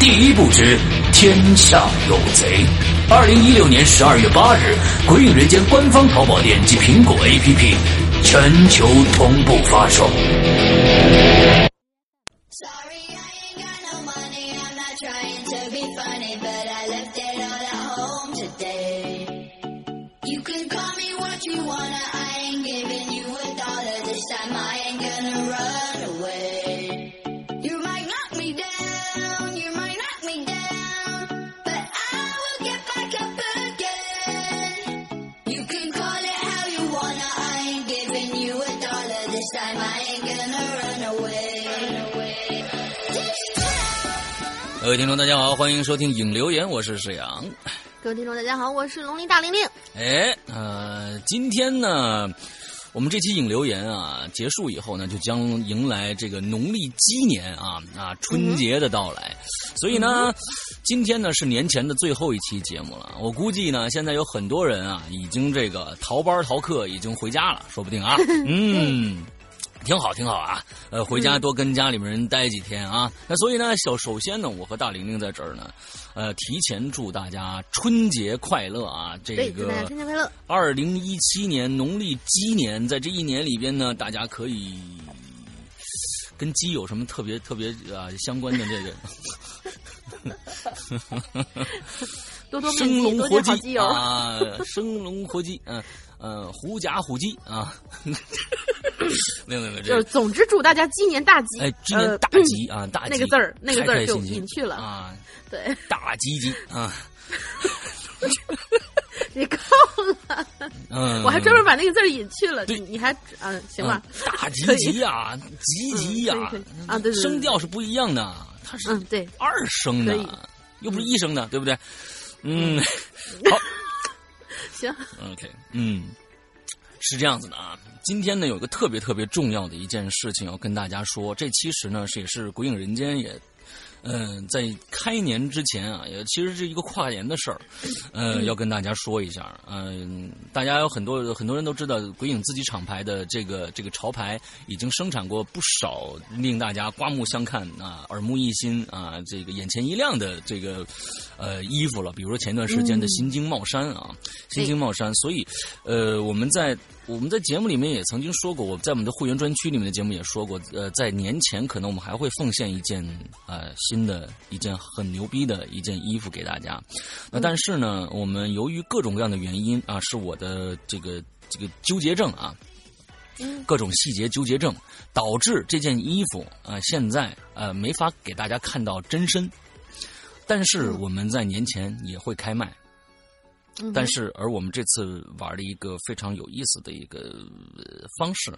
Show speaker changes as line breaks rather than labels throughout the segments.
第一步知天下有贼。二零一六年十二月八日，《鬼影人间》官方淘宝店及苹果 APP 全球同步发售。各位听众，大家好，欢迎收听影留言，我是沈阳。
各位听众，大家好，我是龙鳞大玲玲。
哎，呃，今天呢，我们这期影留言啊结束以后呢，就将迎来这个农历鸡年啊啊春节的到来，所以呢，今天呢是年前的最后一期节目了。我估计呢，现在有很多人啊已经这个逃班逃课，已经回家了，说不定啊，嗯。挺好，挺好啊！呃，回家多跟家里面人待几天啊。那所以呢，首首先呢，我和大玲玲在这儿呢，呃，提前祝大家春节快乐啊！这个
春节快乐。
二零一七年农历鸡年，在这一年里边呢，大家可以跟鸡有什么特别特别啊相关的这
个，多多
生龙活
鸡
啊，生龙活鸡，嗯。呃，狐假虎鸡啊，没有没有没有，
就是总之祝大家鸡年大吉，
哎，鸡年大吉啊，大吉
那个字儿那个字儿就
隐
去了。
啊，
对，
大吉吉啊，
你够了，嗯，我还专门把那个字儿隐去了，
对，
你还啊，行吧，
大吉吉啊，吉吉呀，
啊，对对，
声调是不一样的，它是
嗯对。
二声的，又不是一声的，对不对？嗯，好。
行
，OK，嗯，是这样子的啊。今天呢，有个特别特别重要的一件事情要跟大家说。这其实呢，是也是《鬼影人间》也。嗯，在开年之前啊，也其实是一个跨年的事儿，呃，要跟大家说一下。嗯，大家有很多很多人都知道，鬼影自己厂牌的这个这个潮牌已经生产过不少令大家刮目相看啊、耳目一新啊、这个眼前一亮的这个呃衣服了。比如说前段时间的新京帽衫啊，新京帽衫。所以，呃，我们在。我们在节目里面也曾经说过，我在我们的会员专区里面的节目也说过，呃，在年前可能我们还会奉献一件呃新的一件很牛逼的一件衣服给大家。那但是呢，我们由于各种各样的原因啊，是我的这个这个纠结症啊，各种细节纠结症，导致这件衣服啊现在呃没法给大家看到真身。但是我们在年前也会开卖。但是，而我们这次玩了一个非常有意思的一个方式，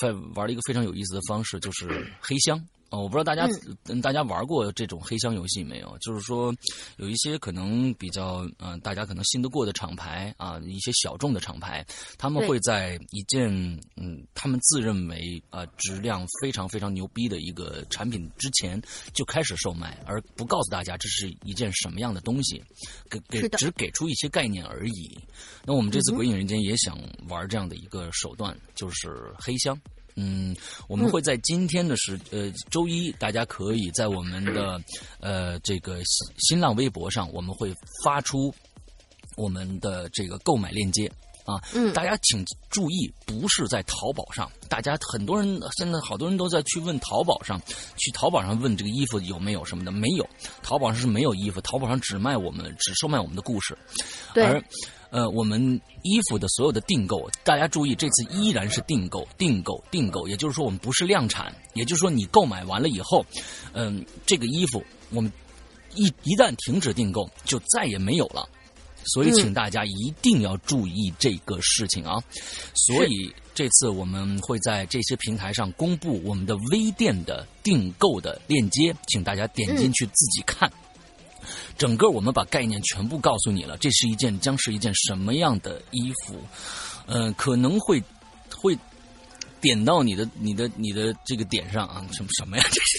在玩了一个非常有意思的方式，就是黑箱。我不知道大家嗯大家玩过这种黑箱游戏没有？就是说有一些可能比较嗯大家可能信得过的厂牌啊，一些小众的厂牌，他们会在一件嗯他们自认为啊质量非常非常牛逼的一个产品之前就开始售卖，而不告诉大家这是一件什么样的东西，给给只给出一些概念而已。那我们这次鬼影人间也想玩这样的一个手段，就是黑箱。嗯，我们会在今天的时呃周一，大家可以在我们的呃这个新新浪微博上，我们会发出我们的这个购买链接啊。嗯，大家请注意，不是在淘宝上。大家很多人现在好多人都在去问淘宝上，去淘宝上问这个衣服有没有什么的，没有，淘宝上是没有衣服，淘宝上只卖我们只售卖我们的故事。
对。
呃，我们衣服的所有的订购，大家注意，这次依然是订购、订购、订购，也就是说，我们不是量产，也就是说，你购买完了以后，嗯，这个衣服我们一一旦停止订购，就再也没有了。所以，请大家一定要注意这个事情啊！所以，这次我们会在这些平台上公布我们的微店的订购的链接，请大家点进去自己看。整个我们把概念全部告诉你了，这是一件将是一件什么样的衣服？嗯，可能会会点到你的你的你的这个点上啊？什么什么呀？这是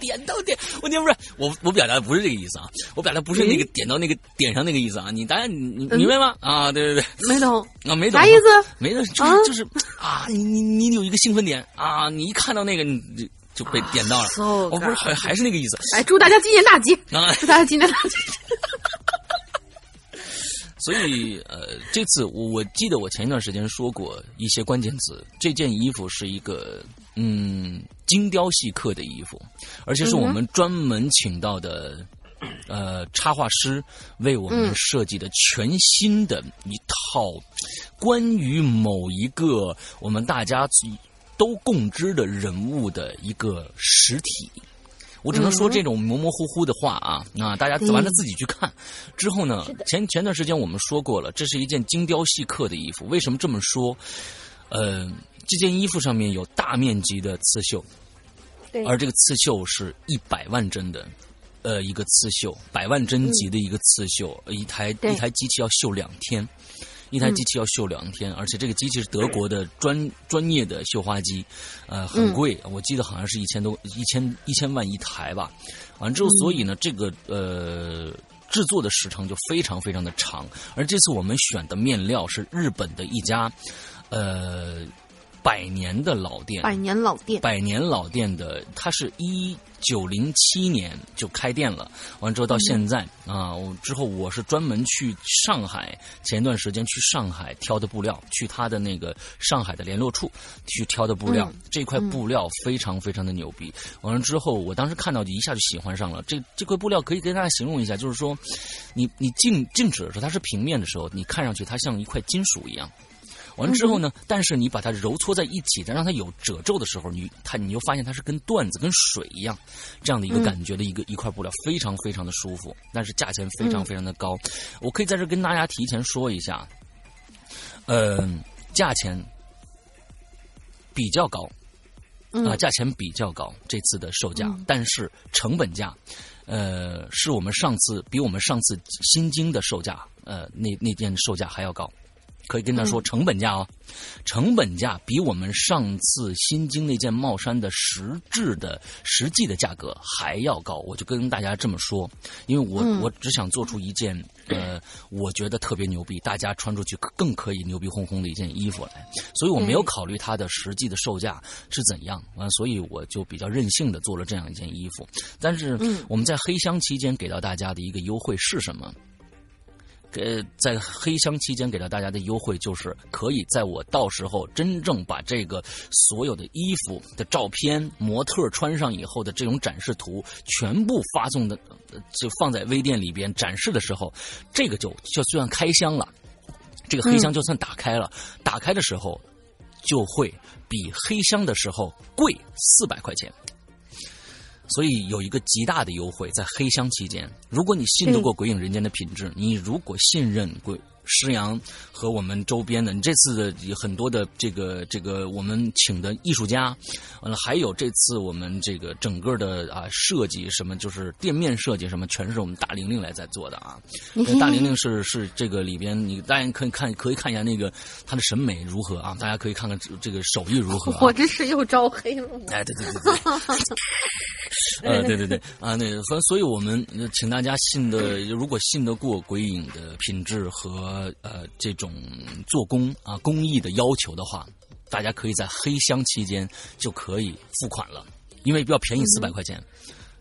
点到点，我点不是我我表达的不是这个意思啊，我表达不是那个点到那个点上那个意思啊，你大家你明白吗？啊，对对
对，没懂
啊，没懂
啥意思？
没懂，就是就是啊，你你你有一个兴奋点啊，你一看到那个你。就就被点到了，我不是还还是那个意思。
哎，祝大家今年大吉！啊祝大家今年大吉！
所以，呃，这次我我记得我前一段时间说过一些关键词。这件衣服是一个嗯精雕细刻的衣服，而且是我们专门请到的呃插画师为我们设计的全新的一套关于某一个我们大家。都共知的人物的一个实体，我只能说这种模模糊糊的话啊，那大家完了自己去看。之后呢，前前段时间我们说过了，这是一件精雕细刻的衣服。为什么这么说？呃，这件衣服上面有大面积的刺绣，而这个刺绣是一百万针的，呃，一个刺绣，百万针级的一个刺绣，一台一台机器要绣两天。一台机器要绣两天，而且这个机器是德国的专专业的绣花机，呃，很贵，我记得好像是一千多一千一千万一台吧。完之后，所以呢，这个呃制作的时长就非常非常的长。而这次我们选的面料是日本的一家，呃。百年的老店，
百年老店，
百年老店的，它是一九零七年就开店了。完之后到现在啊，我之后我是专门去上海，前段时间去上海挑的布料，去他的那个上海的联络处去挑的布料。这块布料非常非常的牛逼。完了之后，我当时看到就一下就喜欢上了。这这块布料可以跟大家形容一下，就是说，你你静静止的时候，它是平面的时候，你看上去它像一块金属一样。完之后呢？但是你把它揉搓在一起，再让它有褶皱的时候，你它你就发现它是跟缎子、跟水一样，这样的一个感觉的一个一块布料，非常非常的舒服，但是价钱非常非常的高。我可以在这跟大家提前说一下，嗯，价钱比较高，啊，价钱比较高，这次的售价，但是成本价，呃，是我们上次比我们上次新京的售价，呃，那那件售价还要高。可以跟他说成本价哦，成本价比我们上次新京那件帽衫的实质的实际的价格还要高，我就跟大家这么说，因为我我只想做出一件呃，我觉得特别牛逼，大家穿出去更可以牛逼哄哄的一件衣服来，所以我没有考虑它的实际的售价是怎样啊，所以我就比较任性的做了这样一件衣服。但是我们在黑箱期间给到大家的一个优惠是什么？呃，在黑箱期间给到大家的优惠就是，可以在我到时候真正把这个所有的衣服的照片、模特穿上以后的这种展示图全部发送的，就放在微店里边展示的时候，这个就就算开箱了，这个黑箱就算打开了，打开的时候就会比黑箱的时候贵四百块钱。所以有一个极大的优惠，在黑箱期间，如果你信得过《鬼影人间》的品质，你如果信任鬼。施阳和我们周边的，你这次的很多的这个这个我们请的艺术家，完了还有这次我们这个整个的啊设计什么就是店面设计什么，全是我们大玲玲来在做的啊。大玲玲是是这个里边，你大家可以看可以看一下那个她的审美如何啊？大家可以看看这个手艺如何。
我这是又招黑了。
哎，对对对 对。呃，对对对啊，那所所以我们请大家信的，如果信得过鬼影的品质和呃呃这种做工啊工艺的要求的话，大家可以在黑箱期间就可以付款了，因为比较便宜四百块钱。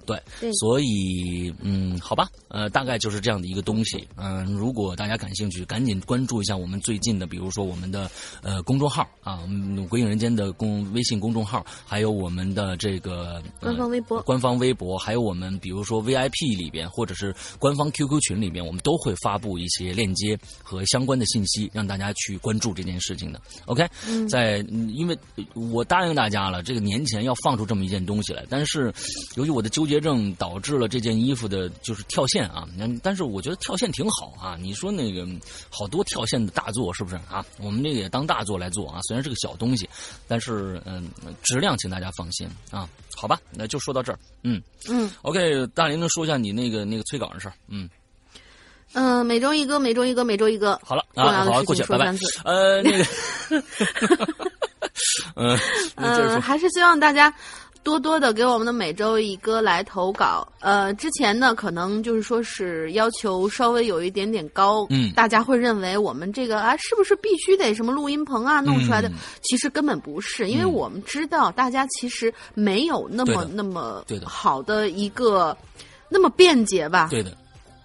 对，所以嗯，好吧，呃，大概就是这样的一个东西。嗯，如果大家感兴趣，赶紧关注一下我们最近的，比如说我们的呃公众号啊，鬼影人间的公微信公众号，还有我们的这个
官方微博，
官方微博，还有我们比如说 VIP 里边或者是官方 QQ 群里边，我们都会发布一些链接和相关的信息，让大家去关注这件事情的。OK，在因为我答应大家了，这个年前要放出这么一件东西来，但是由于我的纠结。症导致了这件衣服的就是跳线啊，但是我觉得跳线挺好啊。你说那个好多跳线的大作是不是啊？我们这个也当大作来做啊。虽然是个小东西，但是嗯，质量请大家放心啊。好吧，那就说到这儿。嗯
嗯
，OK，大林能说一下你那个那个催稿的事儿？嗯
嗯，每周一个，每周一个，每周一个。
好了啊，好，过去拜拜。呃，那个，嗯
嗯，还是希望大家。多多的给我们的每周一歌来投稿，呃，之前呢可能就是说是要求稍微有一点点高，
嗯，
大家会认为我们这个啊是不是必须得什么录音棚啊弄出来的？其实根本不是，因为我们知道大家其实没有那么那么好的一个那么便捷吧？
对的。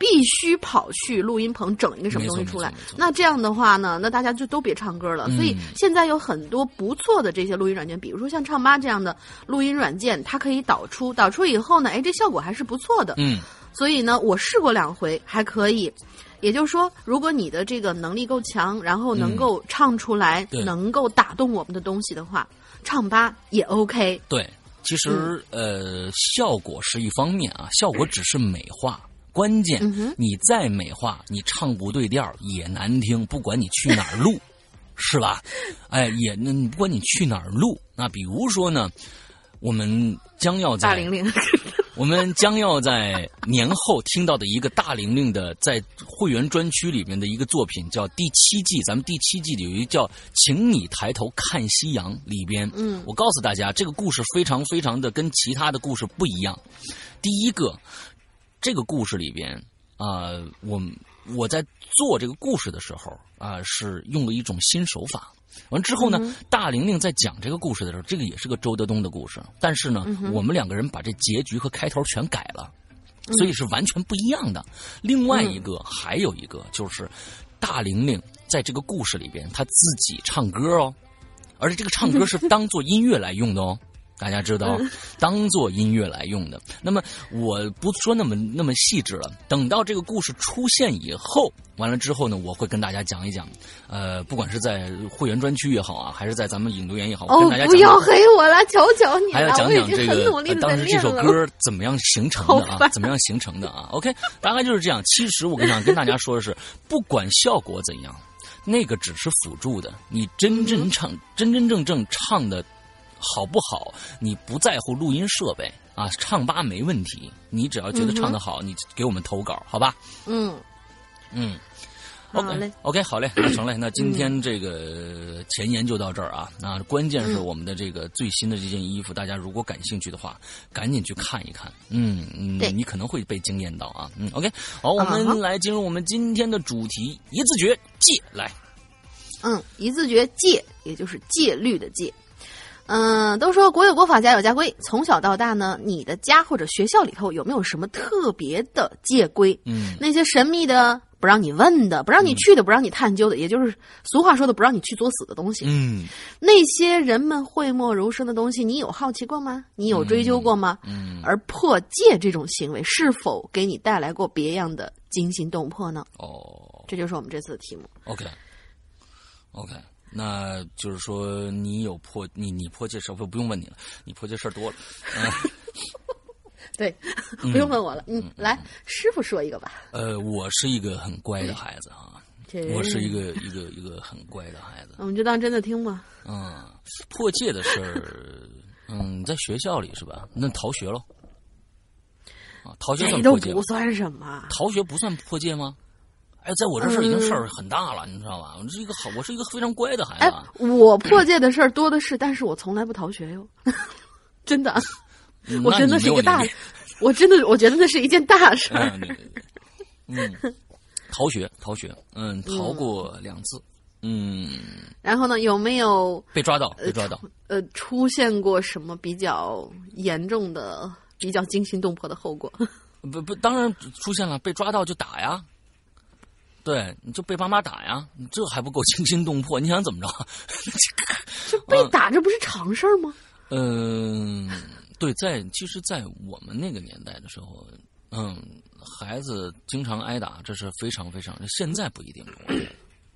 必须跑去录音棚整一个什么东西出来？那这样的话呢？那大家就都别唱歌了。所以现在有很多不错的这些录音软件，比如说像唱吧这样的录音软件，它可以导出，导出以后呢，哎，这效果还是不错的。
嗯。
所以呢，我试过两回，还可以。也就是说，如果你的这个能力够强，然后能够唱出来，能够打动我们的东西的话，唱吧也 OK。
对，其实呃，效果是一方面啊，效果只是美化。关键，你再美化，你唱不对调也难听。不管你去哪儿录，是吧？哎，也那不管你去哪儿录，那比如说呢，我们将要在
大玲玲，
我们将要在年后听到的一个大玲玲的在会员专区里面的一个作品，叫第七季。咱们第七季里有一个叫《请你抬头看夕阳》里边，
嗯，
我告诉大家，这个故事非常非常的跟其他的故事不一样。第一个。这个故事里边啊，我我在做这个故事的时候啊，是用了一种新手法。完之后呢，大玲玲在讲这个故事的时候，这个也是个周德东的故事，但是呢，我们两个人把这结局和开头全改了，所以是完全不一样的。另外一个还有一个就是，大玲玲在这个故事里边，她自己唱歌哦，而且这个唱歌是当做音乐来用的哦。大家知道，当做音乐来用的。那么我不说那么那么细致了。等到这个故事出现以后，完了之后呢，我会跟大家讲一讲。呃，不管是在会员专区也好啊，还是在咱们引流员也好，我跟大家
不要黑我了，求求你
了！还要讲讲这个当时这首歌怎么样形成的啊？怎么样形成的啊？OK，大概就是这样。其实我跟想跟大家说的是，不管效果怎样，那个只是辅助的。你真正唱，真真正正唱的。好不好？你不在乎录音设备啊，唱吧没问题。你只要觉得唱的好，你给我们投稿，好吧？
嗯
嗯
，OK
OK，好嘞，那成嘞。那今天这个前言就到这儿啊。那关键是我们的这个最新的这件衣服，大家如果感兴趣的话，赶紧去看一看。嗯嗯，你可能会被惊艳到啊。嗯，OK，好，我们来进入我们今天的主题，一字诀戒来。
嗯，一字诀戒，也就是戒律的戒。嗯，都说国有国法，家有家规。从小到大呢，你的家或者学校里头有没有什么特别的戒规？
嗯，
那些神秘的、不让你问的、不让你去的、不让你探究的，也就是俗话说的不让你去作死的东西。
嗯，
那些人们讳莫如深的东西，你有好奇过吗？你有追究过吗？
嗯，
而破戒这种行为，是否给你带来过别样的惊心动魄呢？
哦，
这就是我们这次的题目。
OK，OK。那就是说，你有破你你破戒事儿不不用问你了，你破戒事儿多了。
对，不用问我了。嗯，来，师傅说一个吧。
呃，我是一个很乖的孩子啊，我是一个一个一个很乖的孩子。
我们就当真的听吧。
嗯，破戒的事儿，嗯，在学校里是吧？那逃学喽。啊，逃学算破戒？
不算什么。
逃学不算破戒吗？哎，在我这事儿已经事儿很大了，你知道吧？我是一个好，我是一个非常乖的孩子。
哎，我破戒的事儿多的是，但是我从来不逃学哟，真的，我真的是一个大，我真的我觉得那是一件大事儿。
嗯，逃学，逃学，嗯，逃过两次，嗯。
然后呢？有没有
被抓到？被抓到？
呃，出现过什么比较严重的、比较惊心动魄的后果？
不不，当然出现了，被抓到就打呀。对，你就被爸妈打呀，你这还不够惊心动魄？你想怎么着？
这被打，这不是常事儿吗？
嗯，对，在其实，在我们那个年代的时候，嗯，孩子经常挨打，这是非常非常。现在不一定，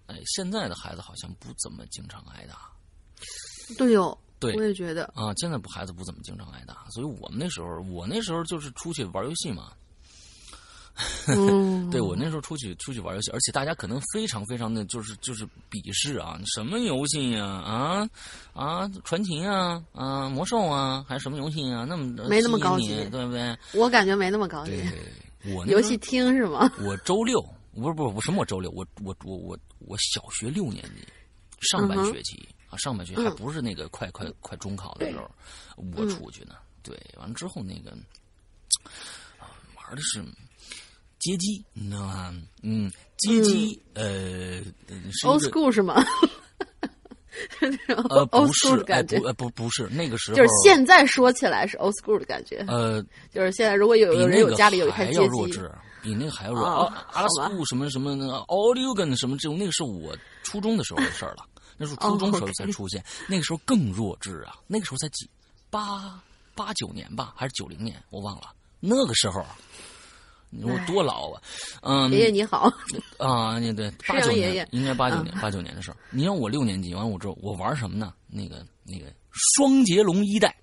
哎，现在的孩子好像不怎么经常挨打。
对哦，
对，
我也觉得
啊，现在不孩子不怎么经常挨打，所以我们那时候，我那时候就是出去玩游戏嘛。对我那时候出去出去玩游戏，而且大家可能非常非常的就是就是鄙视啊，什么游戏呀啊啊传奇啊啊魔兽啊，还是什么游戏啊？那么
没那么高级，
对不对？
我感觉没那么高级。
我
游戏厅是吗？
我周六不是不是我什么我周六我我我我我小学六年级上半学期啊上半学期还不是那个快快快中考的时候，我出去呢。对，完了之后那个啊玩的是。街机，你知道吗？嗯，街机，呃
，old school 是吗？
呃，不是，不，呃，不，不是那个时候。
就是现在说起来是 old school 的感觉。
呃，
就是现在，如果有有人有家里有一台街
机，比那个还要弱。啊，阿拉斯库什么什么那个 Audio 什么这种，那个是我初中的时候的事儿了。那是初中时候才出现，那个时候更弱智啊。那个时候才几八八九年吧，还是九零年，我忘了。那个时候。我多老啊！嗯，
爷爷你好
啊，你对八九年应该八九年八九年的事儿。你让我六年级完我之后，我玩什么呢？那个那个双截龙一代。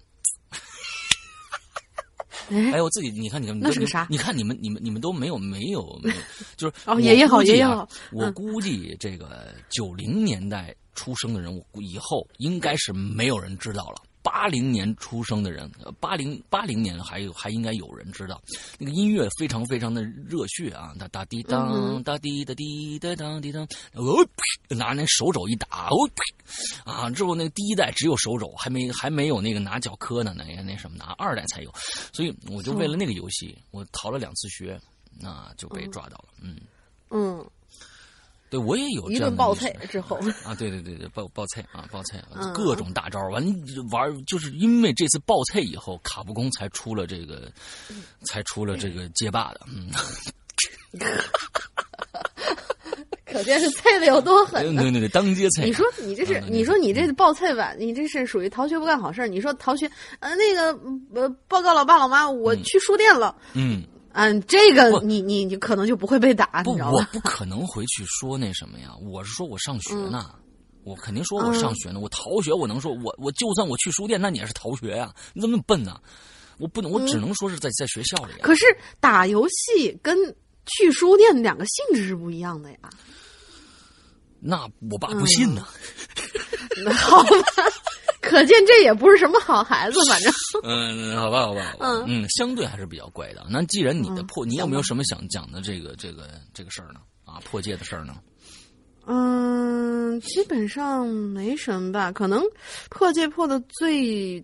哎，我自己你看你看
那是个啥？
你看你们你们你们都没有没有没有，就是
哦爷爷好爷爷好。
我估计这个九零年代出生的人，我以后应该是没有人知道了。八零年出生的人，八零八零年还有还应该有人知道，那个音乐非常非常的热血啊！哒哒滴当哒滴哒滴哒当滴当，哦呸！拿那手肘一打，哦呸！啊，之后那个第一代只有手肘，还没还没有那个拿脚磕呢，那那什么拿二代才有，所以我就为了那个游戏，我逃了两次学，那就被抓到了，嗯
嗯。
对，我也有
一顿爆菜之后
啊，对对对对，爆爆菜啊，爆菜，各种大招完玩，就是因为这次爆菜以后，卡布空才出了这个，才出了这个街霸的，嗯
可见是菜的有多狠。
对对对，当街菜。
你说你这是，你说你这爆菜版，你这是属于逃学不干好事你说逃学，呃，那个呃，报告老爸老妈，我去书店了。
嗯。
嗯，这个你你你可能就不会被打，
你知道我不可能回去说那什么呀，我是说我上学呢，我肯定说我上学呢，我逃学，我能说我我就算我去书店，那你也是逃学呀？你怎么那么笨呢？我不能，我只能说是在在学校里。
可是打游戏跟去书店两个性质是不一样的呀。
那我爸不信呢。
好吧。可见这也不是什么好孩子，反正
嗯，好吧，好吧，嗯嗯，相对还是比较乖的。那既然你的破，你有没有什么想讲的这个这个这个事儿呢？啊，破戒的事儿呢？
嗯，基本上没什么吧。可能破戒破的最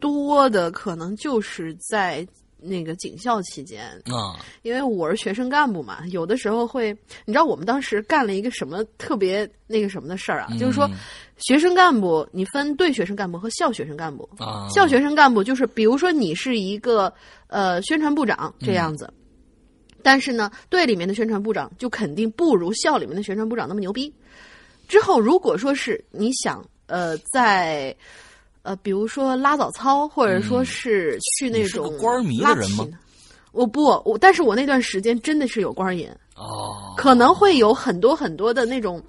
多的，可能就是在。那个警校期间
啊，
因为我是学生干部嘛，有的时候会，你知道我们当时干了一个什么特别那个什么的事儿啊？就是说，学生干部你分对学生干部和校学生干部
啊。
校学生干部就是，比如说你是一个呃宣传部长这样子，但是呢，队里面的宣传部长就肯定不如校里面的宣传部长那么牛逼。之后如果说是你想呃在。呃，比如说拉早操，或者说是去那种
官迷的人吗？
我不，我但是我那段时间真的是有官瘾
哦，
可能会有很多很多的那种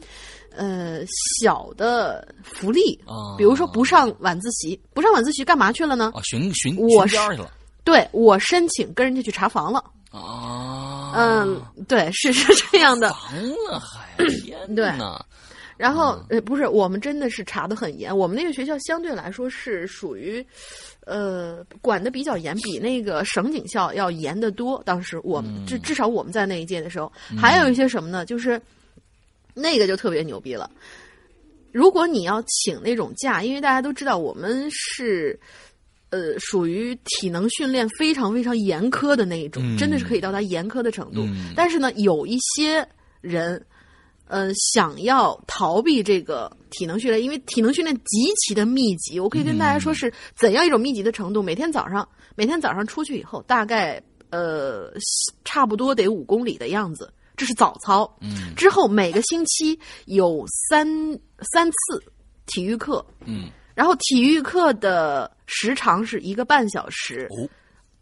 呃小的福利
啊，
比如说不上晚自习，不上晚自习干嘛去了呢？
啊，巡巡
我
去了。
对我申请跟人家去查房了。
啊，
嗯，对，是是这样的。
房了还天
对
呐，
然后呃，不是，我们真的是查的很严。我们那个学校相对来说是属于，呃，管的比较严，比那个省警校要严得多。当时我们至至少我们在那一届的时候，还有一些什么呢？就是那个就特别牛逼了。如果你要请那种假，因为大家都知道我们是。呃，属于体能训练非常非常严苛的那一种，
嗯
真的是可以到达严苛的程度。
嗯
但是呢，有一些人，呃，想要逃避这个体能训练，因为体能训练极其的密集。我可以跟大家说是怎样一种密集的程度。每天早上，每天早上出去以后，大概呃差不多得五公里的样子，这是早操。
嗯
之后每个星期有三三次体育课，
嗯
然后体育课的时长是一个半小时，
哦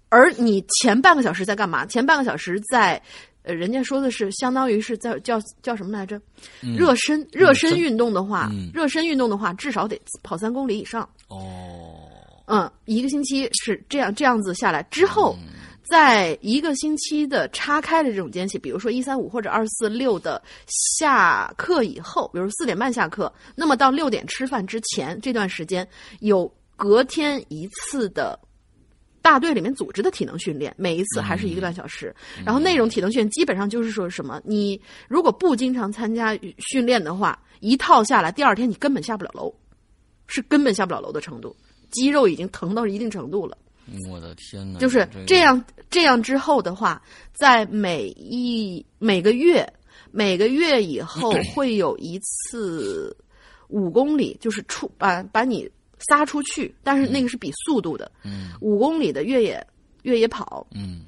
而你前半个小时在干嘛？前半个小时在，呃，人家说的是相当于是在叫叫什么来着？
嗯
热身，热身运动的话，
嗯
热身运动的话，至少得跑三公里以上。
哦，
嗯，一个星期是这样这样子下来之后，
嗯
在一个星期的叉开的这种间隙，比如说一三五或者二四六的下课以后，比如四点半下课，那么到六点吃饭之前这段时间，有隔天一次的大队里面组织的体能训练，每一次还是一个半小时。然后那种体能训练基本上就是说什么，你如果不经常参加训练的话，一套下来，第二天你根本下不了楼，是根本下不了楼的程度，肌肉已经疼到一定程度了。
我的天哪，
就是
个
这样，这样之后的话，在每一每个月每个月以后 会有一次五公里，就是出把把你撒出去，但是那个是比速度的，
嗯。
五公里的越野越野跑，
嗯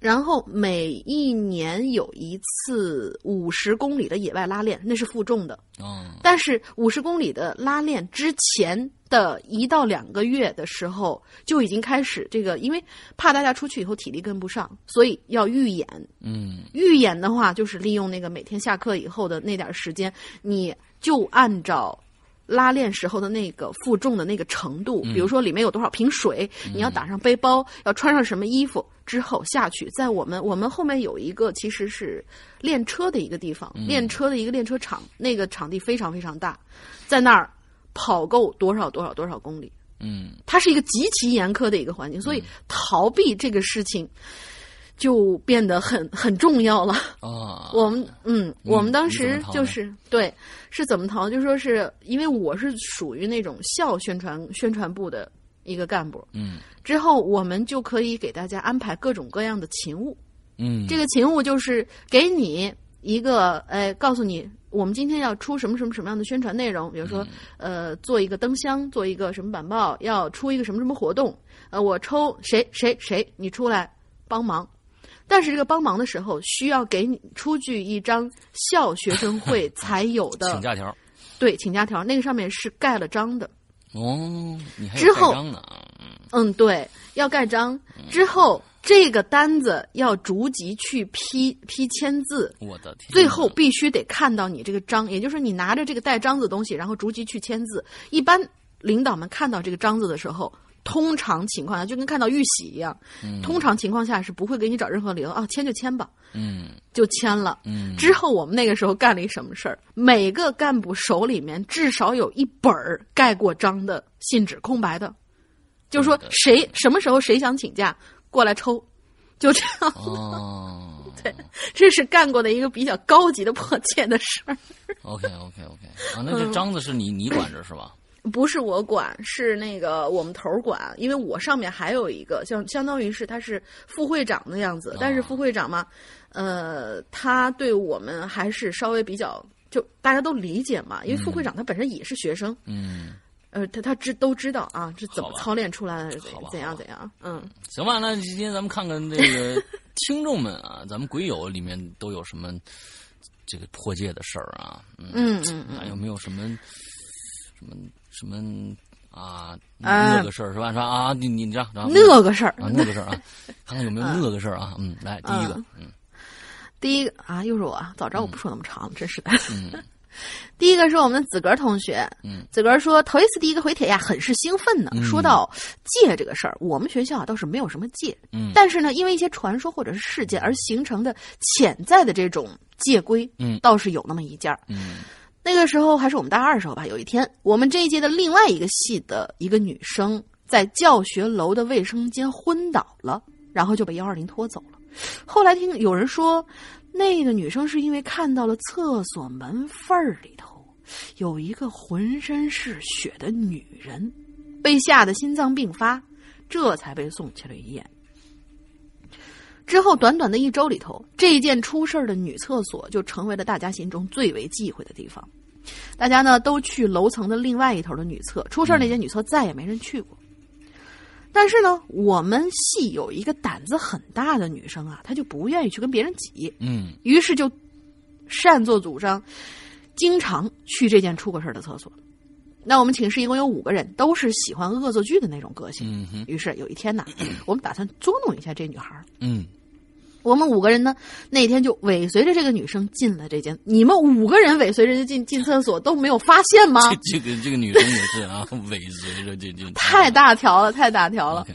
然后每一年有一次五十公里的野外拉练，那是负重的。
哦
但是五十公里的拉练之前的一到两个月的时候，就已经开始这个，因为怕大家出去以后体力跟不上，所以要预演。
嗯
预演的话，就是利用那个每天下课以后的那点时间，你就按照。拉练时候的那个负重的那个程度，比如说里面有多少瓶水，你要打上背包，要穿上什么衣服，之后下去，在我们我们后面有一个其实是练车的一个地方，练车的一个练车场，那个场地非常非常大，在那儿跑够多少多少多少公里，
嗯。
它是一个极其严苛的一个环境，所以逃避这个事情就变得很很重要了。
啊，
我们嗯，我们当时就是对是怎么逃，就说是因为我是属于那种校宣传宣传部的一个干部，
嗯。
之后我们就可以给大家安排各种各样的勤务。
嗯。
这个勤务就是给你一个，哎，告诉你我们今天要出什么什么什么样的宣传内容，比如说，呃，做一个灯箱，做一个什么板报，要出一个什么什么活动，呃，我抽谁谁谁，你出来帮忙。但是这个帮忙的时候，需要给你出具一张校学生会 才有的。
请假条
对请假条，那个上面是盖了章的。
哦，你还有
之后
盖章呢？啊，嗯
嗯，对，要盖章。之后，这个单子要逐级去批批签字，
我的天，
最后必须得看到你这个章，也就是说你拿着这个带章子的东西，然后逐级去签字。一般领导们看到这个章子的时候，通常情况下就跟看到玉玺一样，通常情况下是不会给你找任何理由啊，签就签吧，
嗯
就签了。
嗯
之后我们那个时候干了一什么事儿？每个干部手里面至少有一本儿盖过章的信纸，空白的，就是说谁什么时候谁想请假过来抽，就这样。
哦，
对，这是干过的一个比较高级的破戒的事儿。
OK OK OK 啊，那
嗯
这章子是你你管着是吧？
不是我管，是那个我们头儿管，因为我上面还有一个，相相当于是他是副会长的样子，但是副会长嘛，呃，他对我们还是稍微比较，就大家都理解嘛，因为副会长他本身也是学生，
嗯，
呃，他他知都知道啊，这怎么操练出来的，怎样怎样，嗯，
行吧，那今天咱们看看这个 听众们啊，咱们鬼友里面都有什么这个破戒的事儿啊？嗯
嗯，
还有没有什么什么什么啊
啊。
那个事儿是吧？是吧？啊，你你这样，
那个事儿，
啊那个事儿啊，看看有没有 那个事儿啊？嗯，来第一个，嗯。
第一个啊，又是我啊，早知道我不说那么长了，真是的。
嗯。
第一个是我们的子格同学，
嗯，
子格说头一次第一个回帖呀，很是兴奋呢。说到戒这个事儿，我们学校啊倒是没有什么戒，
嗯，
但是呢，因为一些传说或者是事件而形成的潜在的这种戒规，
嗯，
倒是有那么一件儿，
嗯，
那个时候还是我们大二时候吧，有一天我们这一届的另外一个系的一个女生在教学楼的卫生间昏倒了，然后就被幺二零拖走了。后来听有人说。那个女生是因为看到了厕所门缝儿里头有一个浑身是血的女人，被吓得心脏病发，这才被送去了医院。之后短短的一周里头，这一件出事儿的女厕所就成为了大家心中最为忌讳的地方。大家呢都去楼层的另外一头的女厕，出事儿那间女厕再也没人去过。但是呢，我们系有一个胆子很大的女生啊，她就不愿意去跟别人挤，
嗯，
于是就擅作主张，经常去这间出过事的厕所。那我们寝室一共有五个人，都是喜欢恶作剧的那种个性。
嗯，
于是有一天呢，我们打算捉弄一下这女孩。
嗯，
我们五个人呢，那天就尾随着这个女生进了这间。你们五个人尾随着进进厕所都没有发现吗？
这 这个这个女生也是啊，尾随着进进。
太大条了，太大条了。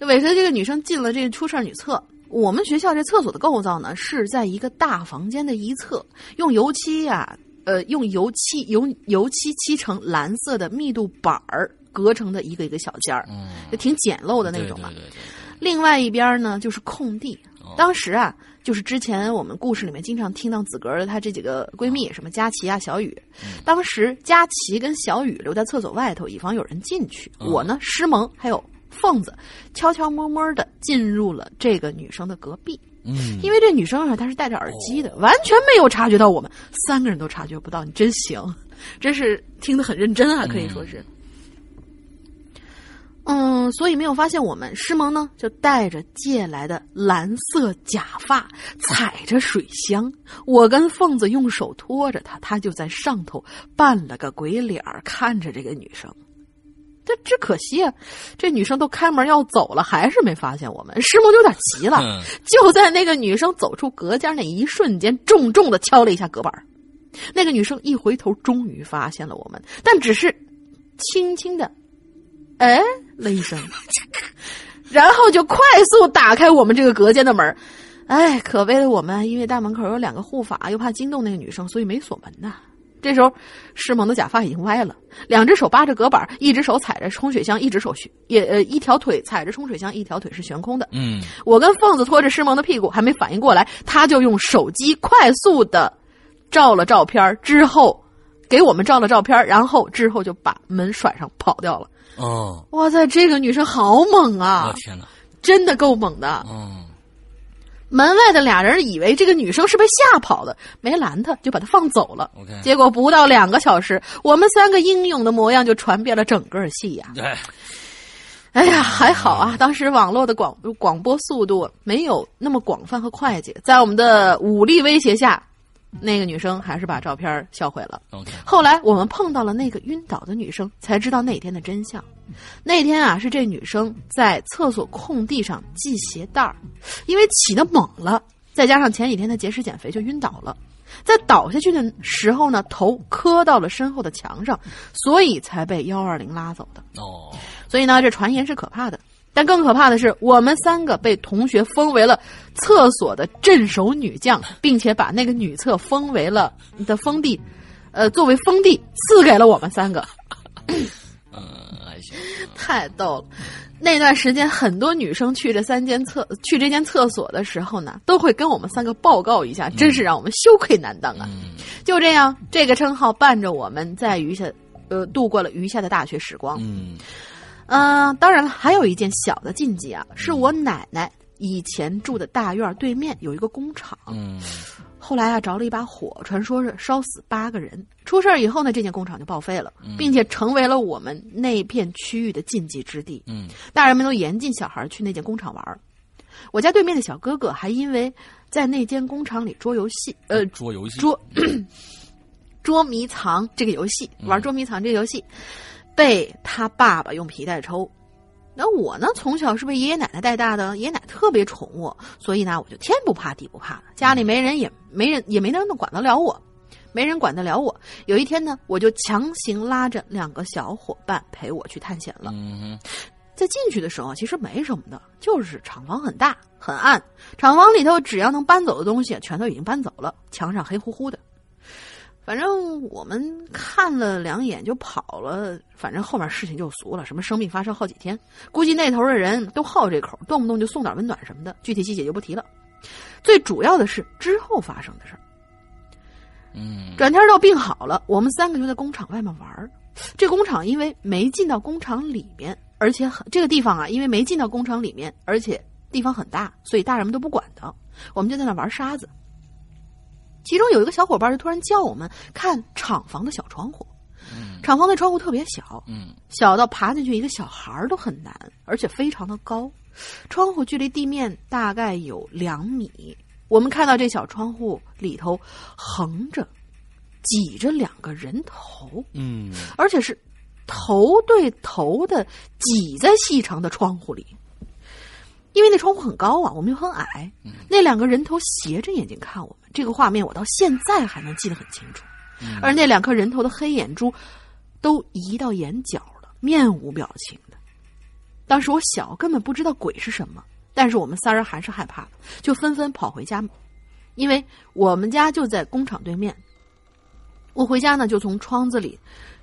尾随这个女生进了这出事儿女厕。我们学校这厕所的构造呢，是在一个大房间的一侧，用油漆呀、呃，用油漆油油漆漆成蓝色的密度板儿隔成的一个一个小间儿，
嗯，
就挺简陋的那种嘛。
对对对对
另外一边呢就是空地
哦。
当时啊，就是之前我们故事里面经常听到子格儿的她这几个闺蜜，什么佳琪啊、小雨。
嗯
当时佳琪跟小雨留在厕所外头，以防有人进去。
嗯
我呢，诗萌还有凤子，悄悄摸摸的进入了这个女生的隔壁。
嗯，
因为这女生啊，她是戴着耳机的，完全没有察觉到我们，三个人都察觉不到。你真行，真是听得很认真啊，可以说是。嗯，所以没有发现我们。师萌呢，就带着借来的蓝色假发，踩着水箱。我跟凤子用手托着她，她就在上头扮了个鬼脸儿，看着这个女生。这只可惜啊，这女生都开门要走了，还是没发现我们。师萌就有点急了，
嗯
就在那个女生走出隔间那一瞬间，重重的敲了一下隔板那个女生一回头，终于发现了我们，但只是轻轻的“哎”了一声，然后就快速打开我们这个隔间的门儿。哎，可悲的我们，因为大门口有两个护法，又怕惊动那个女生，所以没锁门呐。这时候，师萌的假发已经歪了，两只手扒着隔板，一只手踩着冲水箱，一只手悬也呃一条腿踩着冲水箱，一条腿是悬空的。
嗯
我跟凤子拖着师萌的屁股，还没反应过来，他就用手机快速的照了照片儿，之后给我们照了照片，然后之后就把门甩上跑掉了。
哦，
哇塞，这个女生好猛
我
啊，
天哪，
真的够猛的。
嗯
门外的俩人以为这个女生是被吓跑的，没拦她，就把她放走了。
，OK，
结果不到两个小时，我们三个英勇的模样就传遍了整个戏呀、
对，
哎呀，还好啊，当时网络的广广播速度没有那么广泛和快捷，在我们的武力威胁下，那个女生还是把照片销毁了。后来我们碰到了那个晕倒的女生，才知道那天的真相。那天啊，是这女生在厕所空地上系鞋带儿，因为起的猛了，再加上前几天她节食减肥就晕倒了。在倒下去的时候呢，头磕到了身后的墙上，所以才被幺二零拉走的。
哦，
所以呢，这传言是可怕的。但更可怕的是，我们三个被同学封为了厕所的镇守女将，并且把那个女厕封为了的封地，呃，作为封地赐给了我们三个，
嗯，还行，
太逗了。那段时间，很多女生去这三间厕去这间厕所的时候呢，都会跟我们三个报告一下，真是让我们羞愧难当啊！
嗯
就这样，这个称号伴着我们在余下，呃，度过了余下的大学时光。
嗯
嗯、当然了，还有一件小的禁忌啊，是我奶奶以前住的大院对面有一个工厂，
嗯
后来啊着了一把火，传说是烧死八个人。出事儿以后呢，这间工厂就报废了，并且成为了我们那片区域的禁忌之地。
嗯
大人们都严禁小孩去那间工厂玩儿。我家对面的小哥哥还因为在那间工厂里捉游戏，呃，
捉游戏，
捉 捉迷藏这个游戏，玩捉迷藏这个游戏，被他爸爸用皮带抽。那我呢，从小是被爷爷奶奶带大的，爷爷奶奶特别宠我，所以呢，我就天不怕地不怕的，家里没人也没人也没人能管得了我。没人管得了我。有一天呢，我就强行拉着两个小伙伴陪我去探险了。
嗯
在进去的时候，其实没什么的，就是厂房很大很暗，厂房里头只要能搬走的东西，全都已经搬走了，墙上黑乎乎的。反正我们看了两眼就跑了，反正后面事情就俗了，什么生病发烧好几天，估计那头的人都好这口，动不动就送点温暖什么的，具体细节就不提了。最主要的是之后发生的事儿。
嗯，
转天到病好了，我们三个就在工厂外面玩儿。这工厂因为没进到工厂里面，而且很这个地方啊，因为没进到工厂里面，而且地方很大，所以大人们都不管的。我们就在那玩沙子。其中有一个小伙伴就突然叫我们看厂房的小窗户。厂房的窗户特别小，
嗯
小到爬进去一个小孩儿都很难，而且非常的高。窗户距离地面大概有两米。我们看到这小窗户里头横着挤着两个人头，
嗯
而且是头对头的挤在细长的窗户里。因为那窗户很高啊，我们又很矮，那两个人头斜着眼睛看我们，这个画面我到现在还能记得很清楚。而那两颗人头的黑眼珠都移到眼角了，面无表情的。当时我小，根本不知道鬼是什么，但是我们仨人还是害怕了，就纷纷跑回家，因为我们家就在工厂对面。我回家呢，就从窗子里，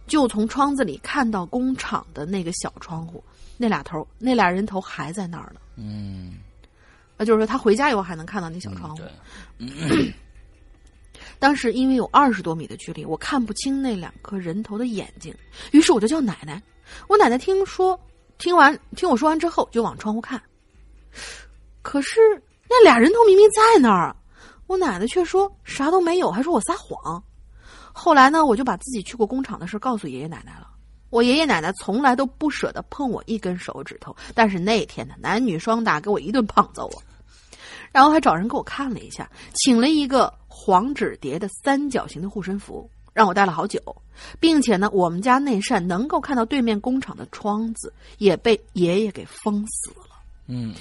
就从窗子里看到工厂的那个小窗户，那俩头，那俩人头还在那儿呢。
嗯，
啊，就是说他回家以后还能看到那小窗户。
对，
当时因为有二十多米的距离，我看不清那两颗人头的眼睛，于是我就叫奶奶。我奶奶听说，听完听我说完之后，就往窗户看。可是那俩人头明明在那儿，我奶奶却说啥都没有，还说我撒谎。后来呢，我就把自己去过工厂的事告诉爷爷奶奶了。我爷爷奶奶从来都不舍得碰我一根手指头，但是那天呢，男女双打，给我一顿胖揍啊！然后还找人给我看了一下，请了一个黄纸叠的三角形的护身符，让我戴了好久，并且呢，我们家那扇能够看到对面工厂的窗子也被爷爷给封死了。
嗯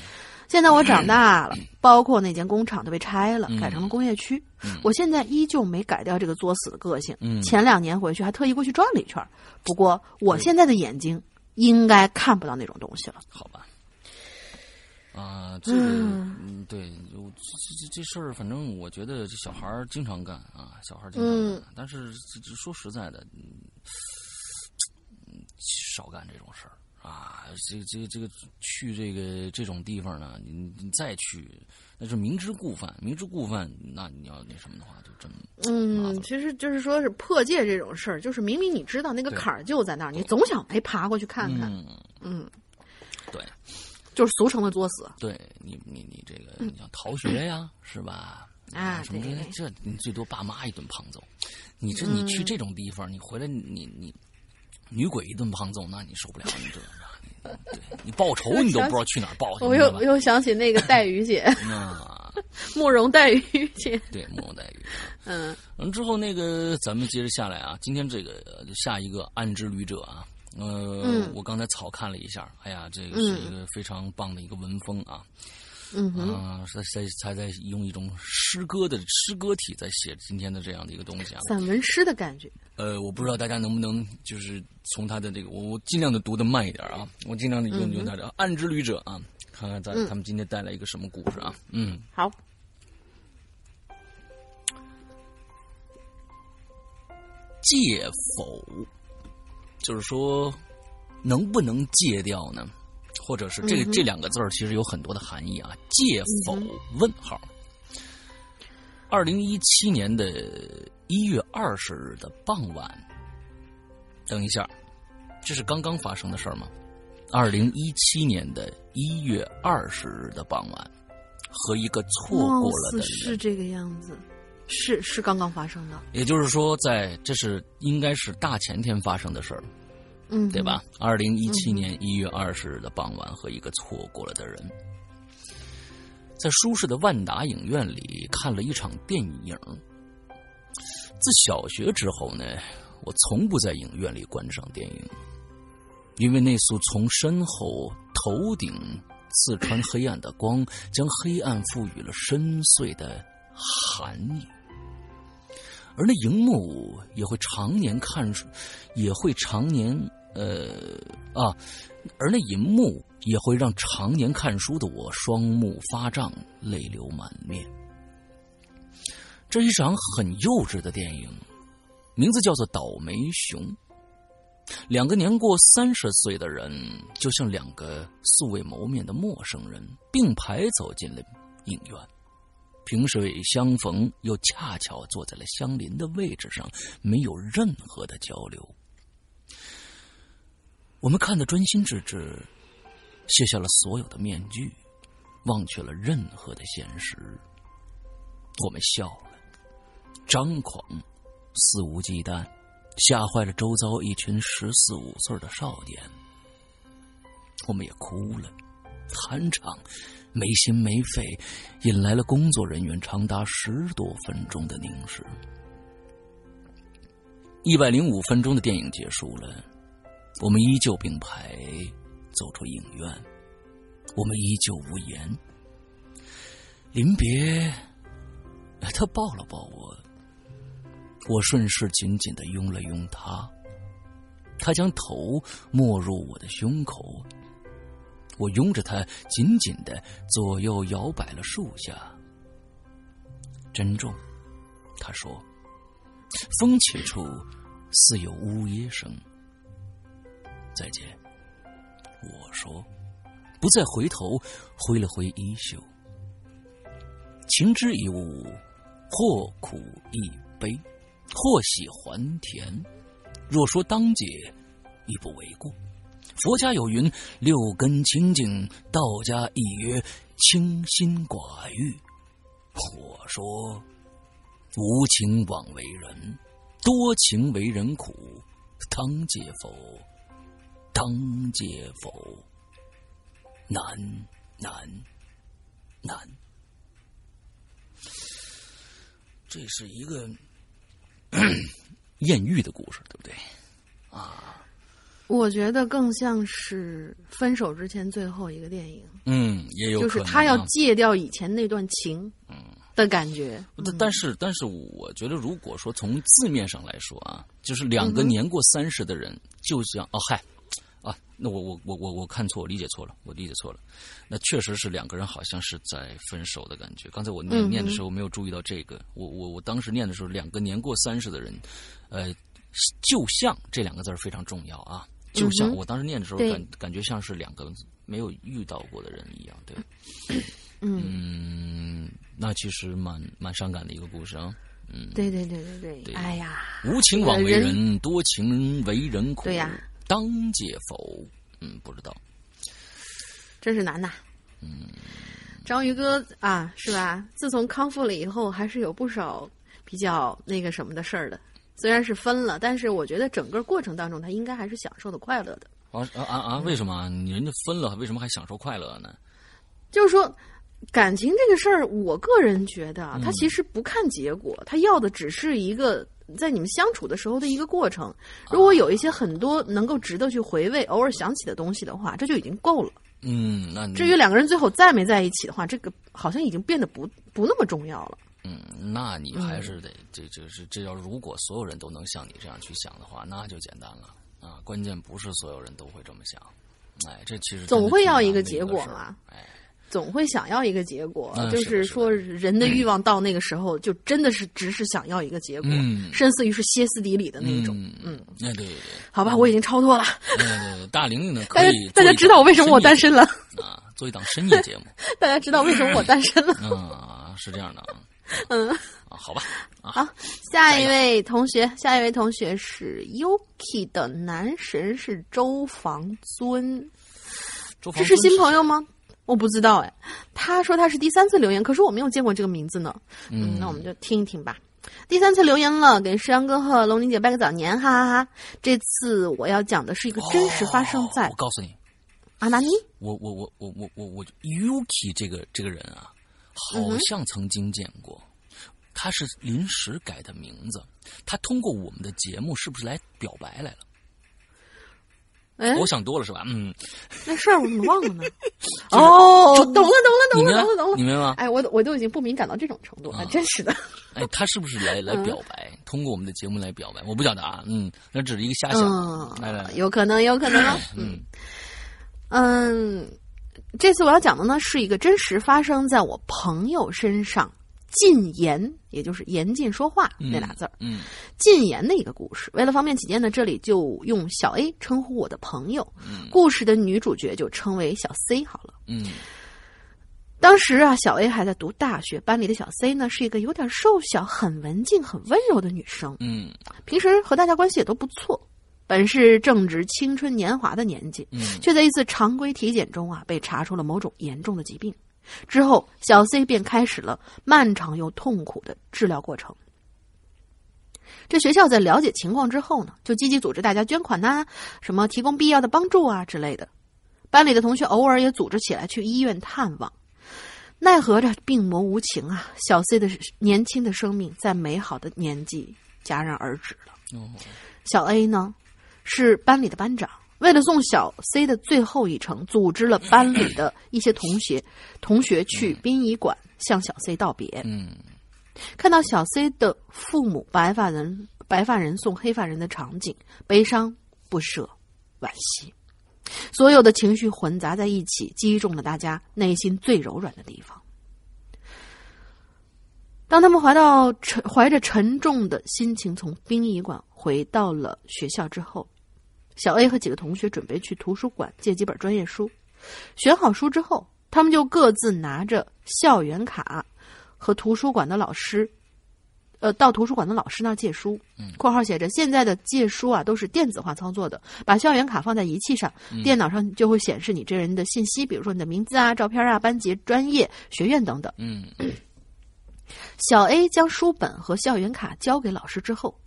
现在我长大了，包括那间工厂都被拆了，
嗯
改成了工业区。
嗯
我现在依旧没改掉这个作死的个性。
嗯
前两年回去还特意过去转了一圈，不过我现在的眼睛应该看不到那种东西了。
好吧。啊，这个
嗯
嗯，对，我这这这事儿，反正我觉得这小孩儿经常干啊，小孩儿经常干。
嗯
但是这这说实在的，嗯，嗯少干这种事儿啊。这个这个这个去这个这种地方呢，你你再去，那是明知故犯，明知故犯，那你要那什么的话，就真
嗯，其实就是说是破戒这种事儿，就是明明你知道那个坎儿就在那儿，你总想哎爬过去看看。
嗯，
嗯，
对。
就是俗称的作死。
对你，你你这个，你像逃学呀，是吧？
啊
什么
对
这这你最多爸妈一顿胖揍，你这你去这种地方，你回来你你女鬼一顿胖揍，那你受不了，你这你对你报仇你都不知道去哪儿报去，
我又我又想起那个黛玉姐，
啊，
慕容黛玉姐。
对慕容黛玉。
嗯
完之后，那个咱们接着下来啊，今天这个呃下一个暗之旅者啊，呃，
嗯
我刚才草看了一下，哎呀，这个是一个非常棒的一个文风啊。
嗯哼，
啊，在在才在用一种诗歌的诗歌体在写今天的这样的一个东西啊。
散文诗的感觉。
呃，我不知道大家能不能就是从他的这个，我我尽量的读的慢一点啊，我尽量的用用他的《暗之旅者》啊，看看咱
嗯
他们今天带来一个什么故事啊？嗯，
好，
借否，就是说能不能戒掉呢？或者是这个、
嗯
这两个字儿其实有很多的含义啊。戒否？问号。二零一七年的一月二十日的傍晚，等一下，这是刚刚发生的事儿吗？二零一七年的一月二十日的傍晚，和一个错过了的人，
是这个样子，是是刚刚发生的。
也就是说在，这是应该是大前天发生的事儿，
嗯，
对吧？？二零一七年一月二十日的傍晚，和一个错过了的人，在舒适的万达影院里看了一场电影。自小学之后呢，我从不在影院里观赏电影，因为那束从身后头顶刺穿黑暗的光，将黑暗赋予了深邃的含义。而那荧幕也会常年看书，也会常年呃啊，而那荧幕也会让常年看书的我双目发胀，泪流满面。这一场很幼稚的电影，名字叫做《倒霉熊》。两个年过三十岁的人，就像两个素未谋面的陌生人，并排走进了影院。萍水相逢，又恰巧坐在了相邻的位置上，没有任何的交流。我们看得专心致志，卸下了所有的面具，忘却了任何的现实。我们笑了，张狂，肆无忌惮。吓坏了周遭一群十四五岁的少年，我们也哭了，酣畅，没心没肺，引来了工作人员长达十多分钟的凝视。一百零五分钟的电影结束了，我们依旧并排走出影院，我们依旧无言。临别，他抱了抱我。我顺势紧紧的拥了拥他，他将头没入我的胸口，我拥着他紧紧的左右摇摆了数下。珍重，他说。风起处似有呜咽声。再见，我说，不再回头，挥了挥衣袖。情之一物，或苦亦悲。或喜还甜，若说当解，亦不为过。佛家有云：“六根清净。”道家亦曰：“清心寡欲。”我说：“无情枉为人，多情为人苦。当解否？当解否？难难难。”这是一个。艳遇的故事，对不对？啊，
我觉得更像是分手之前最后一个电影。
嗯，也有
就是他要戒掉以前那段情，嗯的感觉。
但但是，但是，我觉得，如果说从字面上来说啊，就是两个年过三十的人，就像哦嗨。啊，那我我我我我看错，我理解错了，我理解错了。那确实是两个人好像是在分手的感觉。刚才我念念的时候没有注意到这个，我我我当时念的时候，两个年过三十的人，呃，就像这两个字非常重要啊，就像我当时念的时候感感觉像是两个没有遇到过的人一样，对。嗯，那其实蛮蛮伤感的一个故事啊。嗯，
对对对对对。哎呀，
无情枉为人，多情为人苦。
对呀。
当解否？嗯，不知道，
真是难呐。
嗯，
章鱼哥啊，是吧？自从康复了以后，还是有不少比较那个什么的事儿的。虽然是分了，但是我觉得整个过程当中，他应该还是享受的快乐的。
啊啊啊啊！为什么？你人家分了，为什么还享受快乐呢？
就是说，感情这个事儿，我个人觉得，他其实不看结果，他要的只是一个。在你们相处的时候的一个过程，如果有一些很多能够值得去回味、偶尔想起的东西的话，这就已经够了。
嗯，那
至于两个人最后在没在一起的话，这个好像已经变得不不那么重要了。
嗯，那你还是得这就是这要如果所有人都能像你这样去想的话，那就简单了啊。关键不是所有人都会这么想，哎，这其实
总会要
一
个结果嘛，
哎。
总会想要一个结果，就是说人的欲望到那个时候，就真的是只是想要一个结果，嗯、甚至于是歇斯底里的那种。嗯，
哎，对对对，
好吧，我已经超脱了。
对对，大玲玲呢？可以
大家知道我为什么我单身了
啊？做一档深夜节目。
大家知道为什么我单身了？
啊，是这样的啊。
嗯，
啊，好吧。
好，下一位同学，下一位同学是 Yuki 的男神是周防尊，这是新朋友吗？我不知道哎，他说他是第三次留言，可是我没有见过这个名字呢。嗯，那我们就听一听吧。第三次留言了，给石阳哥和龙玲姐拜个早年，哈哈哈。这次我要讲的是一个真实发生在……
我告诉你，
阿纳尼，
我我我我我我我 Yuki 这个这个人啊，好像曾经见过。他是临时改的名字，他通过我们的节目是不是来表白来了？我想多了是吧？嗯，
那事儿我怎么忘了呢？哦，懂了，懂了，懂了，懂了，懂了，
你明白吗？
哎，我我都已经不敏感到这种程度了，真是的。
哎，他是不是来 来表白？通过我们的节目来表白？我不晓得啊。嗯，那只是一个瞎想。来来，
有可能，有可能。嗯嗯，这次我要讲的呢，是一个真实发生在我朋友身上。禁言，也就是严禁说话那俩字儿。
嗯，
禁言的一个故事。为了方便起见呢，这里就用小 A 称呼我的朋友。
嗯，
故事的女主角就称为小 C 好了。
嗯，
当时啊，小 A 还在读大学，班里的小 C 呢是一个有点瘦小、很文静、很温柔的女生。
嗯，
平时和大家关系也都不错，本是正值青春年华的年纪，却在一次常规体检中啊被查出了某种严重的疾病。之后，小 C 便开始了漫长又痛苦的治疗过程。这学校在了解情况之后呢，就积极组织大家捐款呐，什么提供必要的帮助啊之类的。班里的同学偶尔也组织起来去医院探望。奈何这病魔无情啊，小 C 的年轻的生命在美好的年纪戛然而止了。小 A 呢，是班里的班长。为了送小 C 的最后一程，组织了班里的一些同学 同学去殡仪馆向小 C 道别。
嗯，
看到小 C 的父母白发人白发人送黑发人的场景，悲伤、不舍、惋惜，所有的情绪混杂在一起，击中了大家内心最柔软的地方。当他们怀到沉怀着沉重的心情从殡仪馆回到了学校之后。小 A 和几个同学准备去图书馆借几本专业书，选好书之后，他们就各自拿着校园卡和图书馆的老师，呃，到图书馆的老师那儿借书。括号写着：“现在的借书啊，都是电子化操作的，把校园卡放在仪器上，电脑上就会显示你这人的信息，比如说你的名字啊、照片啊、班级、专业、学院等等。”
嗯，
小 A 将书本和校园卡交给老师之后，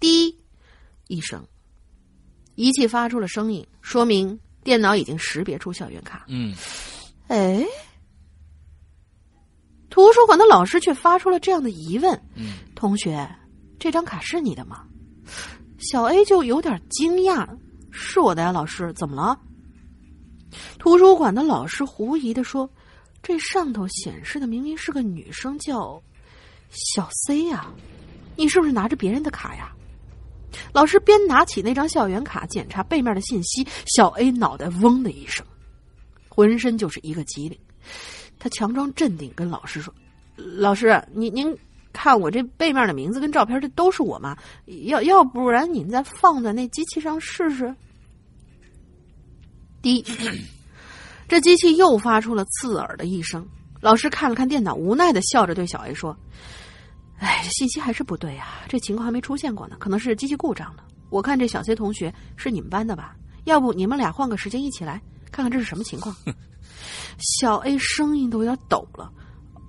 滴一声。仪器发出了声音，说明电脑已经识别出校园卡。
嗯，
哎，图书馆的老师却发出了这样的疑问：“
嗯，
同学，这张卡是你的吗？”小 A 就有点惊讶：“是我的呀，老师，怎么了？”图书馆的老师狐疑的说：“这上头显示的明明是个女生，叫小 C 呀，你是不是拿着别人的卡呀？”老师边拿起那张校园卡检查背面的信息，小 A 脑袋嗡的一声，浑身就是一个机灵。他强装镇定，跟老师说：“老师，您您看我这背面的名字跟照片，这都是我吗？要要不然您再放在那机器上试试。”滴，这机器又发出了刺耳的一声。老师看了看电脑，无奈的笑着对小 A 说。哎，这信息还是不对呀！这情况还没出现过呢，可能是机器故障了。我看这小 C 同学是你们班的吧？要不你们俩换个时间一起来看看这是什么情况？小 A 声音都有点抖了。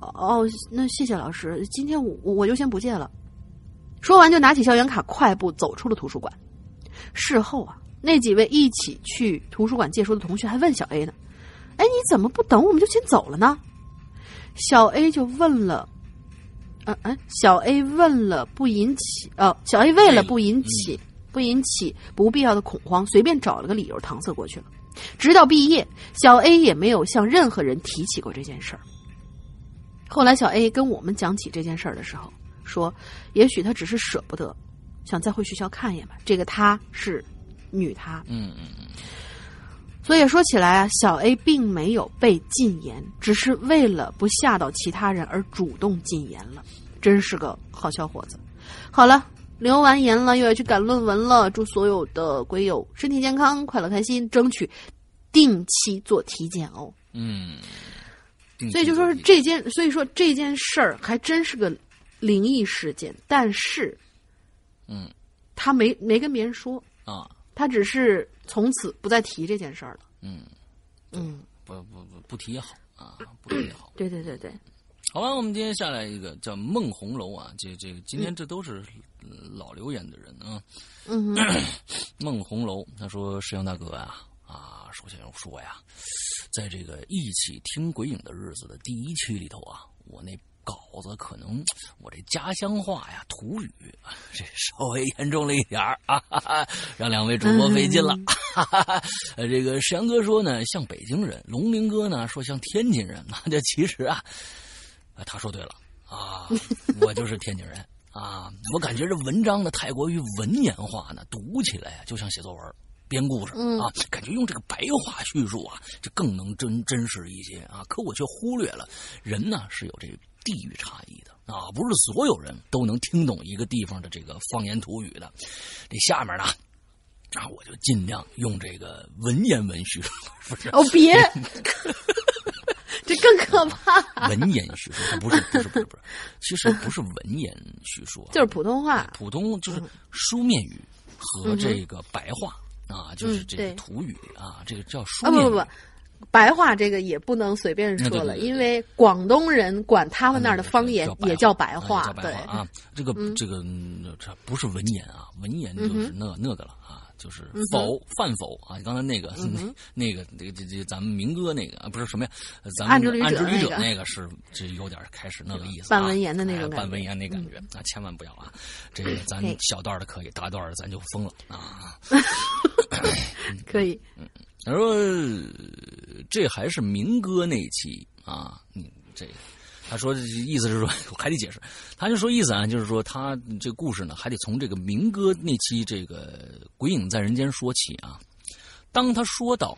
哦，那谢谢老师，今天我我就先不借了。说完就拿起校园卡，快步走出了图书馆。事后啊，那几位一起去图书馆借书的同学还问小 A 呢：“哎，你怎么不等我们就先走了呢？”小 A 就问了。嗯嗯，小 A 问了不引起，哦，小 A 为了不引起不引起不必要的恐慌，随便找了个理由搪塞过去了。直到毕业，小 A 也没有向任何人提起过这件事儿。后来，小 A 跟我们讲起这件事儿的时候，说，也许他只是舍不得，想再回学校看一眼吧。这个他是女她，
嗯嗯嗯。
所以说起来啊，小 A 并没有被禁言，只是为了不吓到其他人而主动禁言了。真是个好小伙子。好了，留完言了，又要去赶论文了。祝所有的鬼友身体健康、快乐开心，争取定期做体检哦。
嗯。
所以就说是这件，所以说这件事儿还真是个灵异事件，但是，
嗯，
他没没跟别人说
啊。
他只是从此不再提这件事儿了。
嗯，
嗯，
不不不不提也好啊，不提也好。
对对对对，
好吧，我们今天下来一个叫孟红楼啊，这这个今天这都是老留言的人啊。
嗯，
孟红楼他说：“石阳大哥啊啊，首先要说呀，在这个一起听鬼影的日子的第一期里头啊，我那稿子，可能 我这家乡话呀、土语 这稍微严重了一点啊，哈哈，让两位主播费劲了。哈哈，呃，这个石阳哥说呢，像北京人；龙鳞哥呢说像天津人。那 这其实啊，他说对了啊，我就是天津人啊。我感觉这文章呢太过于文言化呢，读起来呀就像写作文。编故事啊，感觉用这个白话叙述啊，就更能真真实一些啊。可我却忽略了，人呢是有这个地域差异的啊，不是所有人都能听懂一个地方的这个方言土语的。这下面呢，啊，我就尽量用这个文言文叙述，不是？
哦，别，这更可怕。
文言叙述不是不是不是不是，其实不是文言叙述，
就是普通话，
普通就是书面语和这个白话。啊，就是这个土语啊，这个叫书
啊，不不不，白话这个也不能随便说了，因为广东人管他们那儿的方言也
叫
白话，
对啊，这个这个这不是文言啊，文言就是那那个了啊，就是否犯否啊，刚才那个 那个这个这这咱们明哥那个啊，不是什么呀，咱们
暗之旅
者那个。是这有点开始那个意思，
半文言的那种
半文言那感觉啊，千万不要啊，这个咱小段的可以，大段的咱就疯了啊。
可以，
嗯，他说这还是明哥那期啊，你，这他说意思是说 我还得解释，他就说意思啊，就是说他这故事呢，还得从这个明哥那期这个《鬼影在人间》说起啊。当他说到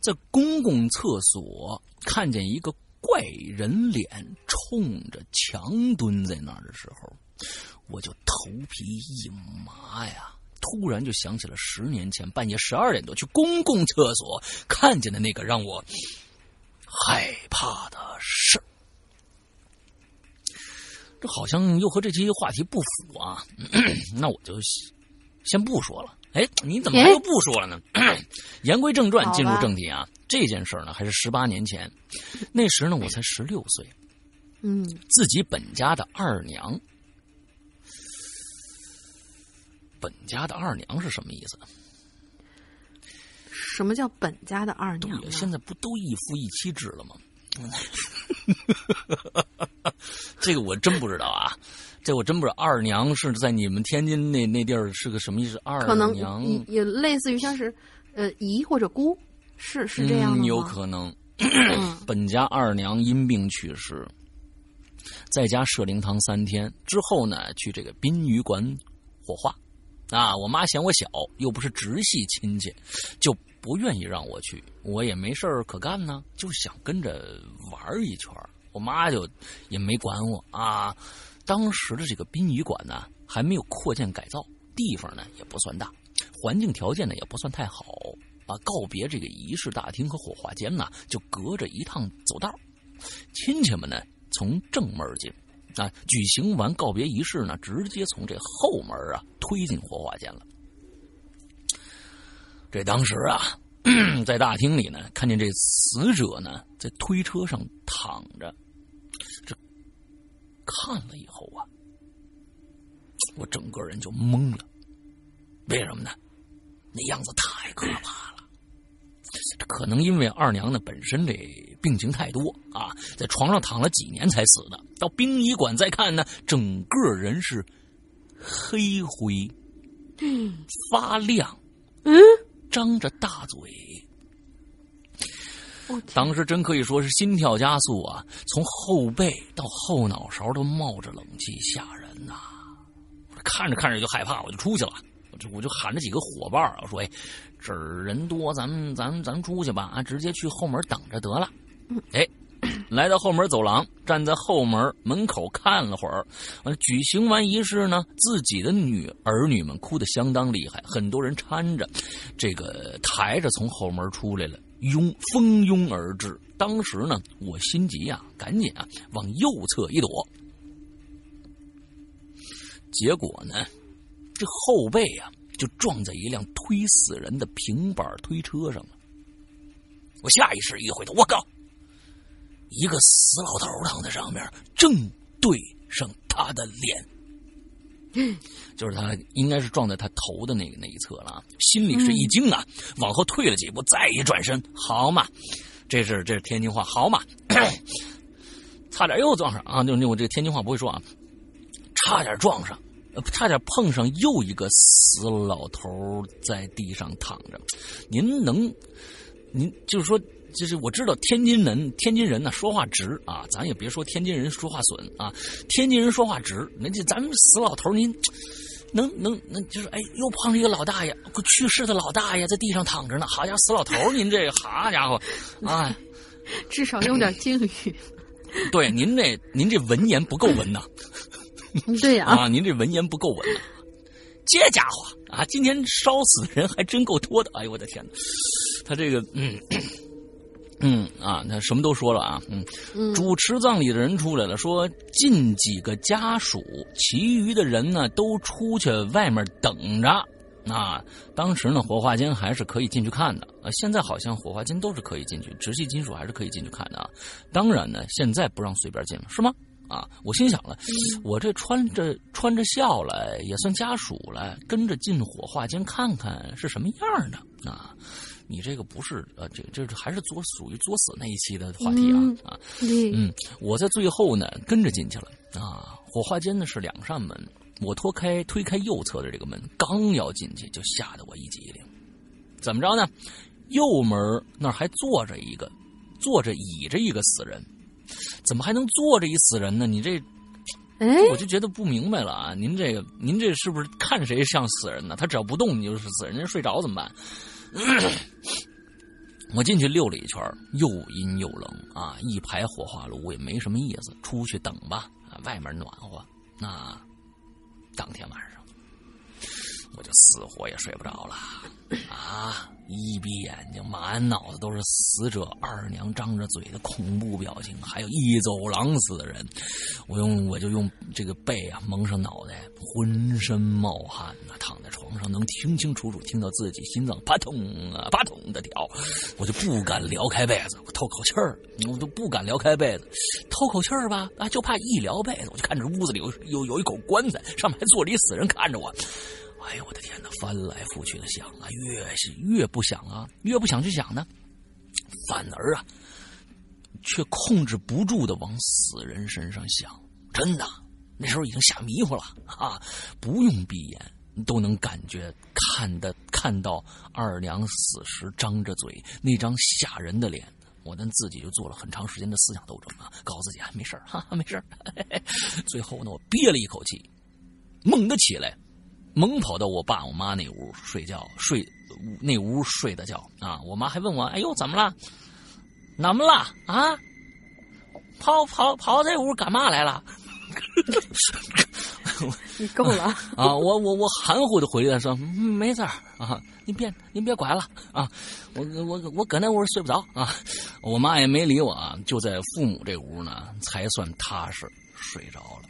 在公共厕所看见一个怪人脸冲着墙蹲在那儿的时候，我就头皮一麻呀。突然就想起了十年前半夜十二点多去公共厕所看见的那个让我害怕的事这好像又和这期话题不符啊！那我就先不说了。哎，你怎么又不说了呢？言归正传，进入正题啊！这件事呢，还是十八年前，那时呢，我才十六岁。
嗯，
自己本家的二娘。本家的二娘是什么意思？
什么叫本家的二娘？
现在不都一夫一妻制了吗？这个我真不知道啊，这我真不知道。二娘是在你们天津那那地儿是个什么意思？二娘
也类似于像是呃姨或者姑，是是这样吗？
有可能。本家二娘因病去世，在家设灵堂三天之后呢，去这个殡仪馆火化。啊，我妈嫌我小，又不是直系亲戚，就不愿意让我去。我也没事可干呢，就想跟着玩一圈我妈就也没管我啊。当时的这个殡仪馆呢，还没有扩建改造，地方呢也不算大，环境条件呢也不算太好啊。告别这个仪式大厅和火化间呢，就隔着一趟走道，亲戚们呢从正门进。啊！举行完告别仪式呢，直接从这后门啊推进火化间了。这当时啊，在大厅里呢，看见这死者呢在推车上躺着，这看了以后啊，我整个人就懵了。为什么呢？那样子太可怕了。这可能因为二娘呢本身这病情太多啊，在床上躺了几年才死的。到殡仪馆再看呢，整个人是黑灰，
嗯，
发亮，
嗯，
张着大嘴。当时真可以说是心跳加速啊，从后背到后脑勺都冒着冷气，吓人呐！看着看着就害怕，我就出去了。我就我就喊着几个伙伴儿，我说：“哎。”这儿人多，咱们咱咱出去吧啊！直接去后门等着得了。哎，来到后门走廊，站在后门门口看了会儿。完，举行完仪式呢，自己的女儿女们哭得相当厉害，很多人搀着，这个抬着从后门出来了，拥蜂拥而至。当时呢，我心急呀，赶紧啊往右侧一躲，结果呢，这后背呀。就撞在一辆推死人的平板推车上了。我下意识一回头，我靠！一个死老头躺在上面，正对上他的脸，嗯就是他应该是撞在他头的那个那一侧了。心里是一惊啊，往后退了几步，再一转身，好嘛，这是这是天津话，好嘛。差点又撞上啊！就那我这个天津话不会说啊，差点撞上，差点碰上又一个死老头在地上躺着。您能，您就是说，就是我知道天津人，天津人呢说话直啊，咱也别说天津人说话损啊，天津人说话直。那这咱们死老头您。能能能，就是哎，又碰上一个老大爷，去世的老大爷在地上躺着呢。好家伙，死老头您这个好家伙，啊，
至少用点敬语。
对，您这您这文言不够文呐。
对呀，
啊，您这文言不够文呐。这家伙啊，今天烧死的人还真够多的。哎呦，我的天哪，他这个嗯。嗯啊，他什么都说了啊，嗯，主持葬礼的人出来了，说近几个家属，其余的人呢都出去外面等着。啊，当时呢火化间还是可以进去看的啊，现在好像火化间都是可以进去，直系亲属还是可以进去看的啊。当然呢，现在不让随便进了，是吗？啊，我心想了，我这穿着穿着孝来也算家属了，跟着进火化间看看是什么样的啊。你这个不是呃，这这还是作属于作死那一期的话题啊啊，嗯，我在最后呢跟着进去了啊。火化间呢是两扇门，我脱开推开右侧的这个门，刚要进去就吓得我一激灵。怎么着呢？右门那儿还坐着一个，坐着倚着一个死人，怎么还能坐着一死人呢？你这，
哎，
我就觉得不明白了啊！您这个，您这是不是看谁像死人呢？他只要不动，你就是死人；人睡着怎么办？我进去溜了一圈，又阴又冷啊！一排火化炉也没什么意思，出去等吧。外面暖和。那当天晚上，我就死活也睡不着了啊！一闭眼睛，满脑子都是死者二娘张着嘴的恐怖表情，还有一走廊死的人。我用我就用这个被啊蒙上脑袋，浑身冒汗呐，躺在床上能清清楚楚听到自己心脏啪通啊啪通的跳，我就不敢撩开被子，我透口气儿，我都不敢撩开被子，透口气儿吧啊，就怕一撩被子，我就看着屋子里有有有一口棺材，上面还坐着一死人看着我。哎呦我的天哪！翻来覆去的想啊，越是越不想啊，越不想去想呢，反而啊，却控制不住的往死人身上想。真的，那时候已经吓迷糊了啊！不用闭眼都能感觉看的看到二娘死时张着嘴那张吓人的脸，我跟自己就做了很长时间的思想斗争啊，告诉自己啊，没事哈，没事 最后呢，我憋了一口气，猛地起来。猛跑到我爸我妈那屋睡觉，睡那屋睡的觉啊！我妈还问我：“哎呦，怎么了？怎么了啊？跑跑跑这屋干嘛来了？”
你够了
啊！我我我含糊的回答说：“没事儿啊，您别您别管了啊！我我我搁那屋睡不着啊！”我妈也没理我啊，就在父母这屋呢，才算踏实睡着了。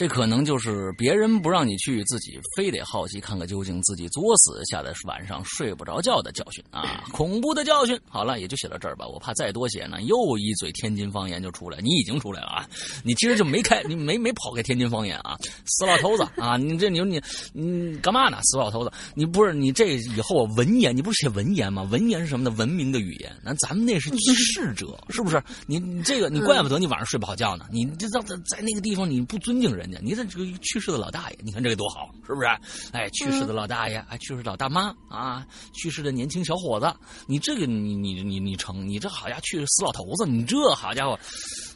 这可能就是别人不让你去，自己非得好奇看个究竟，自己作死吓得晚上睡不着觉的教训啊！恐怖的教训。好了，也就写到这儿吧。我怕再多写呢，又一嘴天津方言就出来。你已经出来了啊！你其实就没开，你没没跑开天津方言啊！死老头子啊！你这你你你干嘛呢？死老头子，你不是你这以后文言，你不是写文言吗？文言是什么呢？文明的语言。那咱们那是 逝者，是不是？你你这个你怪不得你晚上睡不好觉呢。你这在在那个地方你不尊敬人。你这这个去世的老大爷，你看这个多好，是不是？哎，去世的老大爷，哎，去世老大妈啊，去世的年轻小伙子，你这个你你你你成，你这好家伙去死老头子，你这好家伙，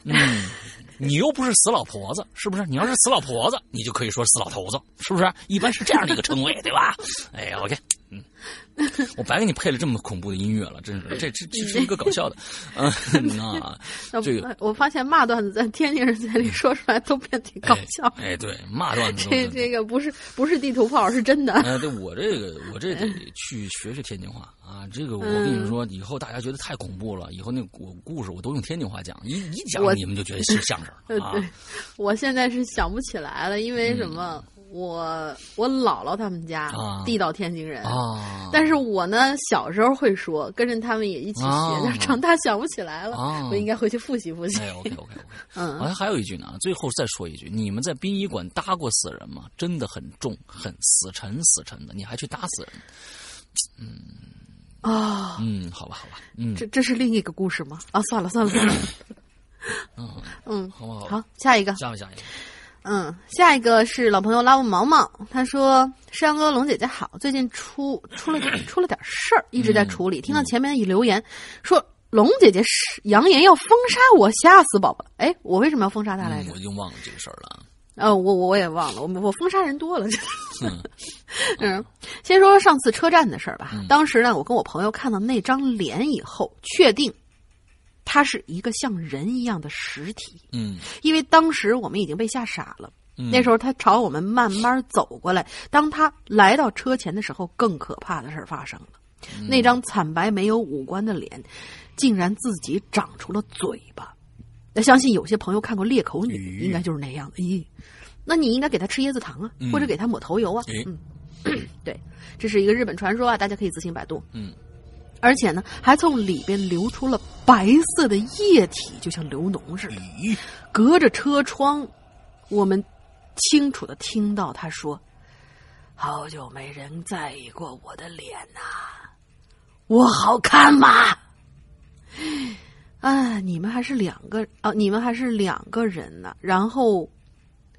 嗯，你又不是死老婆子，是不是？你要是死老婆子，你就可以说死老头子，是不是？一般是这样的一个称谓，对吧？哎，OK，嗯。我白给你配了这么恐怖的音乐了，真是这这这是一个搞笑的，嗯那，这个
我发现骂段子在天津人嘴里说出来都变挺搞笑。
哎，对，骂段子
这这个不是不是地图炮，是真的。
哎，对我这个我这得 去学学天津话啊！这个我跟你说，以后大家觉得太恐怖了，以后那故故事我都用天津话讲，一一讲你们就觉得是相声啊。
我现在是想不起来了，因为什么？我我姥姥他们家地道天津人，但是我呢小时候会说，跟着他们也一起学，但是长大想不起来了，我应该回去复习复习。
哎 OK OK OK，嗯，好像还有一句呢，最后再说一句，你们在殡仪馆搭过死人吗？真的很重，很死沉死沉的，你还去搭死人？嗯
啊，
嗯，好吧好吧，嗯，
这这是另一个故事吗？啊，算了算了算了。
嗯
嗯，
好不好？
好，下一个，
下一个，下一个。
嗯，下一个是老朋友拉布毛毛，他说：“山哥、龙姐姐好，最近出出了点出了点事儿，一直在处理。听到前面一留言说龙姐姐是扬言要封杀我，吓死宝宝。哎，我为什么要封杀他来着？
我已经忘了这个事儿了。
呃，我我我也忘了，我我封杀人多了。嗯，先说上次车站的事儿吧。当时呢，我跟我朋友看到那张脸以后，确定。”它是一个像人一样的实体，
嗯，
因为当时我们已经被吓傻了。那时候他朝我们慢慢走过来，当他来到车前的时候，更可怕的事儿发生了。那张惨白没有五官的脸，竟然自己长出了嘴巴。那相信有些朋友看过裂口女，应该就是那样的。咦，那你应该给他吃椰子糖啊，或者给他抹头油啊。嗯，对，这是一个日本传说啊，大家可以自行百度。
嗯。
而且呢，还从里边流出了白色的液体，就像流脓似的。隔着车窗，我们清楚的听到他说：“好久没人在意过我的脸呐，我好看吗？”啊，你们还是两个啊，你们还是两个人呢。然后，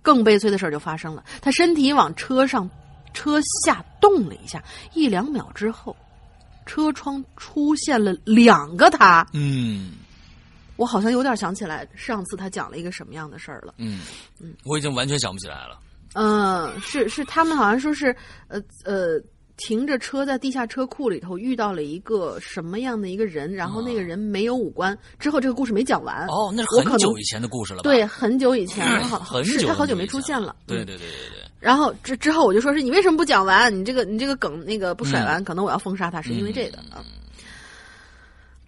更悲催的事就发生了，他身体往车上、车下动了一下，一两秒之后。车窗出现了两个他，
嗯，
我好像有点想起来上次他讲了一个什么样的事儿了，
嗯。嗯，我已经完全想不起来了。
嗯，是是，他们好像说是呃呃，停着车在地下车库里头遇到了一个什么样的一个人，然后那个人没有五官。之后这个故事没讲完
哦，那是很久以前的故事了，
对，很久以前，好，
很久，
他好久没出现了。
对对对对对。
然后之之后我就说是你为什么不讲完？你这个你这个梗那个不甩完，可能我要封杀他，是因为这个啊。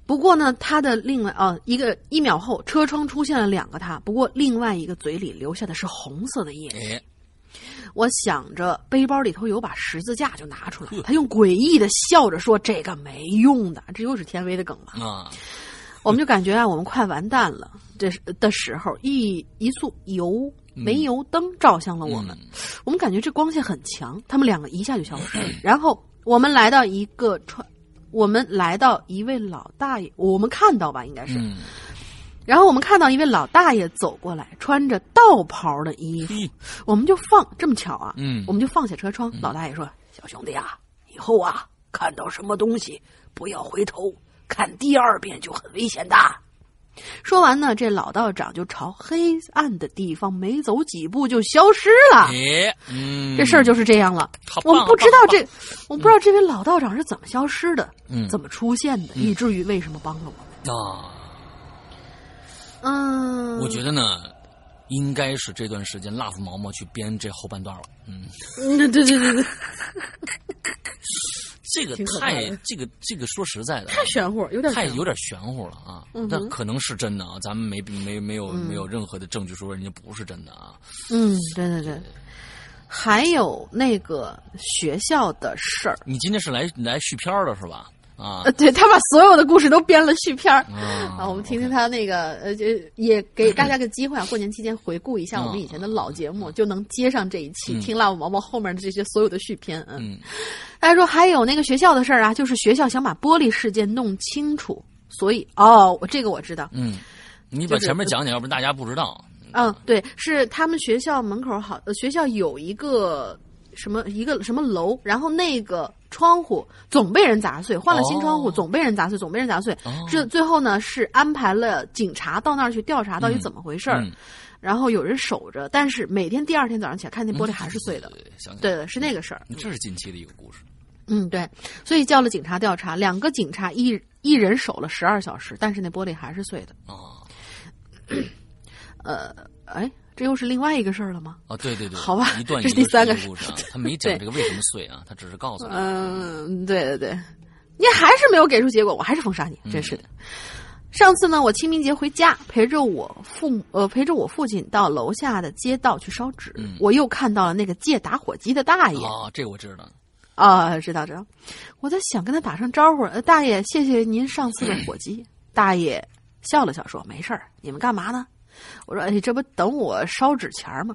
不过呢，他的另外啊一个一秒后，车窗出现了两个他，不过另外一个嘴里留下的是红色的液体。我想着背包里头有把十字架，就拿出来。他用诡异的笑着说：“这个没用的，这又是天威的梗吧？”
啊，
我们就感觉啊，我们快完蛋了。这的时候，一一束油。煤油灯照向了我们，我们感觉这光线很强，他们两个一下就消失了。然后我们来到一个穿，我们来到一位老大爷，我们看到吧，应该是。然后我们看到一位老大爷走过来，穿着道袍的衣服，我们就放这么巧啊，
嗯，
我们就放下车窗。老大爷说：“小兄弟啊，以后啊，看到什么东西不要回头看第二遍，就很危险的。”说完呢，这老道长就朝黑暗的地方没走几步就消失了。
嗯，
这事儿就是这样了。我们不知道这，我不知道这位老道长是怎么消失的，
嗯，
怎么出现的，以至于为什么帮了我
们啊？
嗯，
我觉得呢，应该是这段时间 Love 毛毛去编这后半段了。
嗯，对对对对。
这个太这个这个说实在的，
太玄乎，有点
太有点玄乎了啊！那可能是真的啊，咱们没没没有没有任何的证据说人家不是真的啊。
嗯，对对对。还有那个学校的事儿，
你今天是来来续片的是吧？啊，
对他把所有的故事都编了续片儿啊，我们听听他那个呃，就也给 大家个机会啊，过年期间回顾一下我们以前的老节目，就能接上这一期听辣毛毛后面的这些所有的续篇。
嗯，
大家说还有那个学校的事儿啊，就是学校想把玻璃事件弄清楚，所以哦，我这个我知道。
嗯，你把前面讲讲，要不然大家不知道。
嗯，对，是他们学校门口好，学校有一个。什么一个什么楼，然后那个窗户总被人砸碎，换了新窗户总被人砸碎，总被人砸碎。这最后呢是安排了警察到那儿去调查到底怎么回事儿，然后有人守着，但是每天第二天早上起来看见玻璃还是碎的。对对，是那个事儿。
这是近期的一个故事。
嗯，对，所以叫了警察调查，两个警察一一人守了十二小时，但是那玻璃还是碎的。
哦，
呃，哎。这又是另外一个事儿了吗？
哦，对对对，
好吧，
一段
这是第三个
故事啊，他没讲这个为什么碎啊，他只是告诉你。
嗯，对对对，你还是没有给出结果，我还是封杀你，真是的。上次呢，我清明节回家，陪着我父母，呃，陪着我父亲到楼下的街道去烧纸，我又看到了那个借打火机的大爷。
哦，这我知道。
啊，知道知道。我在想跟他打声招呼，呃，大爷，谢谢您上次的火机。大爷笑了笑说：“没事儿，你们干嘛呢？”我说：“哎，这不等我烧纸钱吗？”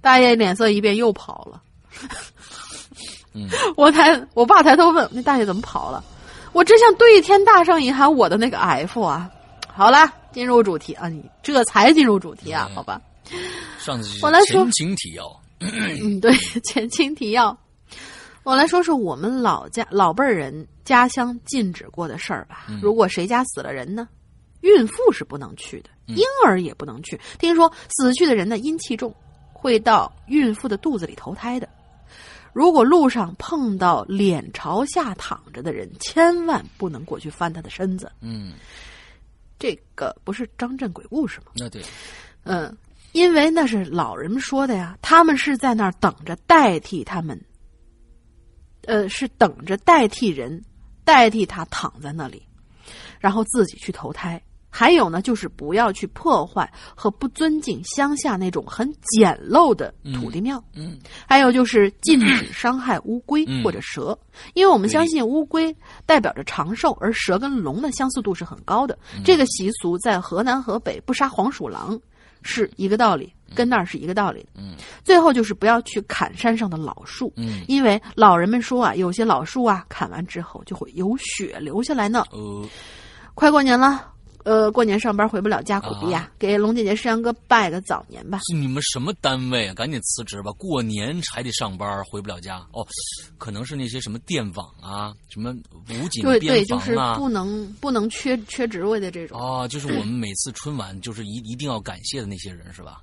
大爷脸色一变，又跑了。
嗯，
我抬我爸抬头问：“那大爷怎么跑了？”我只想对天大圣一喊我的那个 F 啊！好了，进入主题啊，你这才进入主题啊，好吧？
上次
我来说
前情提要，
嗯，对，前情提要，我来说说我们老家老辈人家乡禁止过的事儿吧。如果谁家死了人呢，孕妇是不能去的，婴儿也不能去。听说死去的人呢阴气重，会到孕妇的肚子里投胎的。如果路上碰到脸朝下躺着的人，千万不能过去翻他的身子。
嗯，
这个不是张震鬼故事吗？
那对，
嗯，因为那是老人们说的呀，他们是在那儿等着代替他们，呃，是等着代替人，代替他躺在那里，然后自己去投胎。还有呢，就是不要去破坏和不尊敬乡下那种很简陋的土地庙。
嗯，
还有就是禁止伤害乌龟或者蛇，因为我们相信乌龟代表着长寿，而蛇跟龙的相似度是很高的。这个习俗在河南、河北不杀黄鼠狼是一个道理，跟那儿是一个道理。
嗯，
最后就是不要去砍山上的老树，
嗯，
因为老人们说啊，有些老树啊砍完之后就会有血流下来呢。
呃，
快过年了。呃，过年上班回不了家，苦逼呀！给龙姐姐、石阳哥拜个早年吧。
是你们什么单位啊？赶紧辞职吧！过年还得上班，回不了家。哦，可能是那些什么电网啊，什么武警
对对，就是
啊。
不能不能缺缺职位的这种。
哦，就是我们每次春晚就是一一定要感谢的那些人是吧？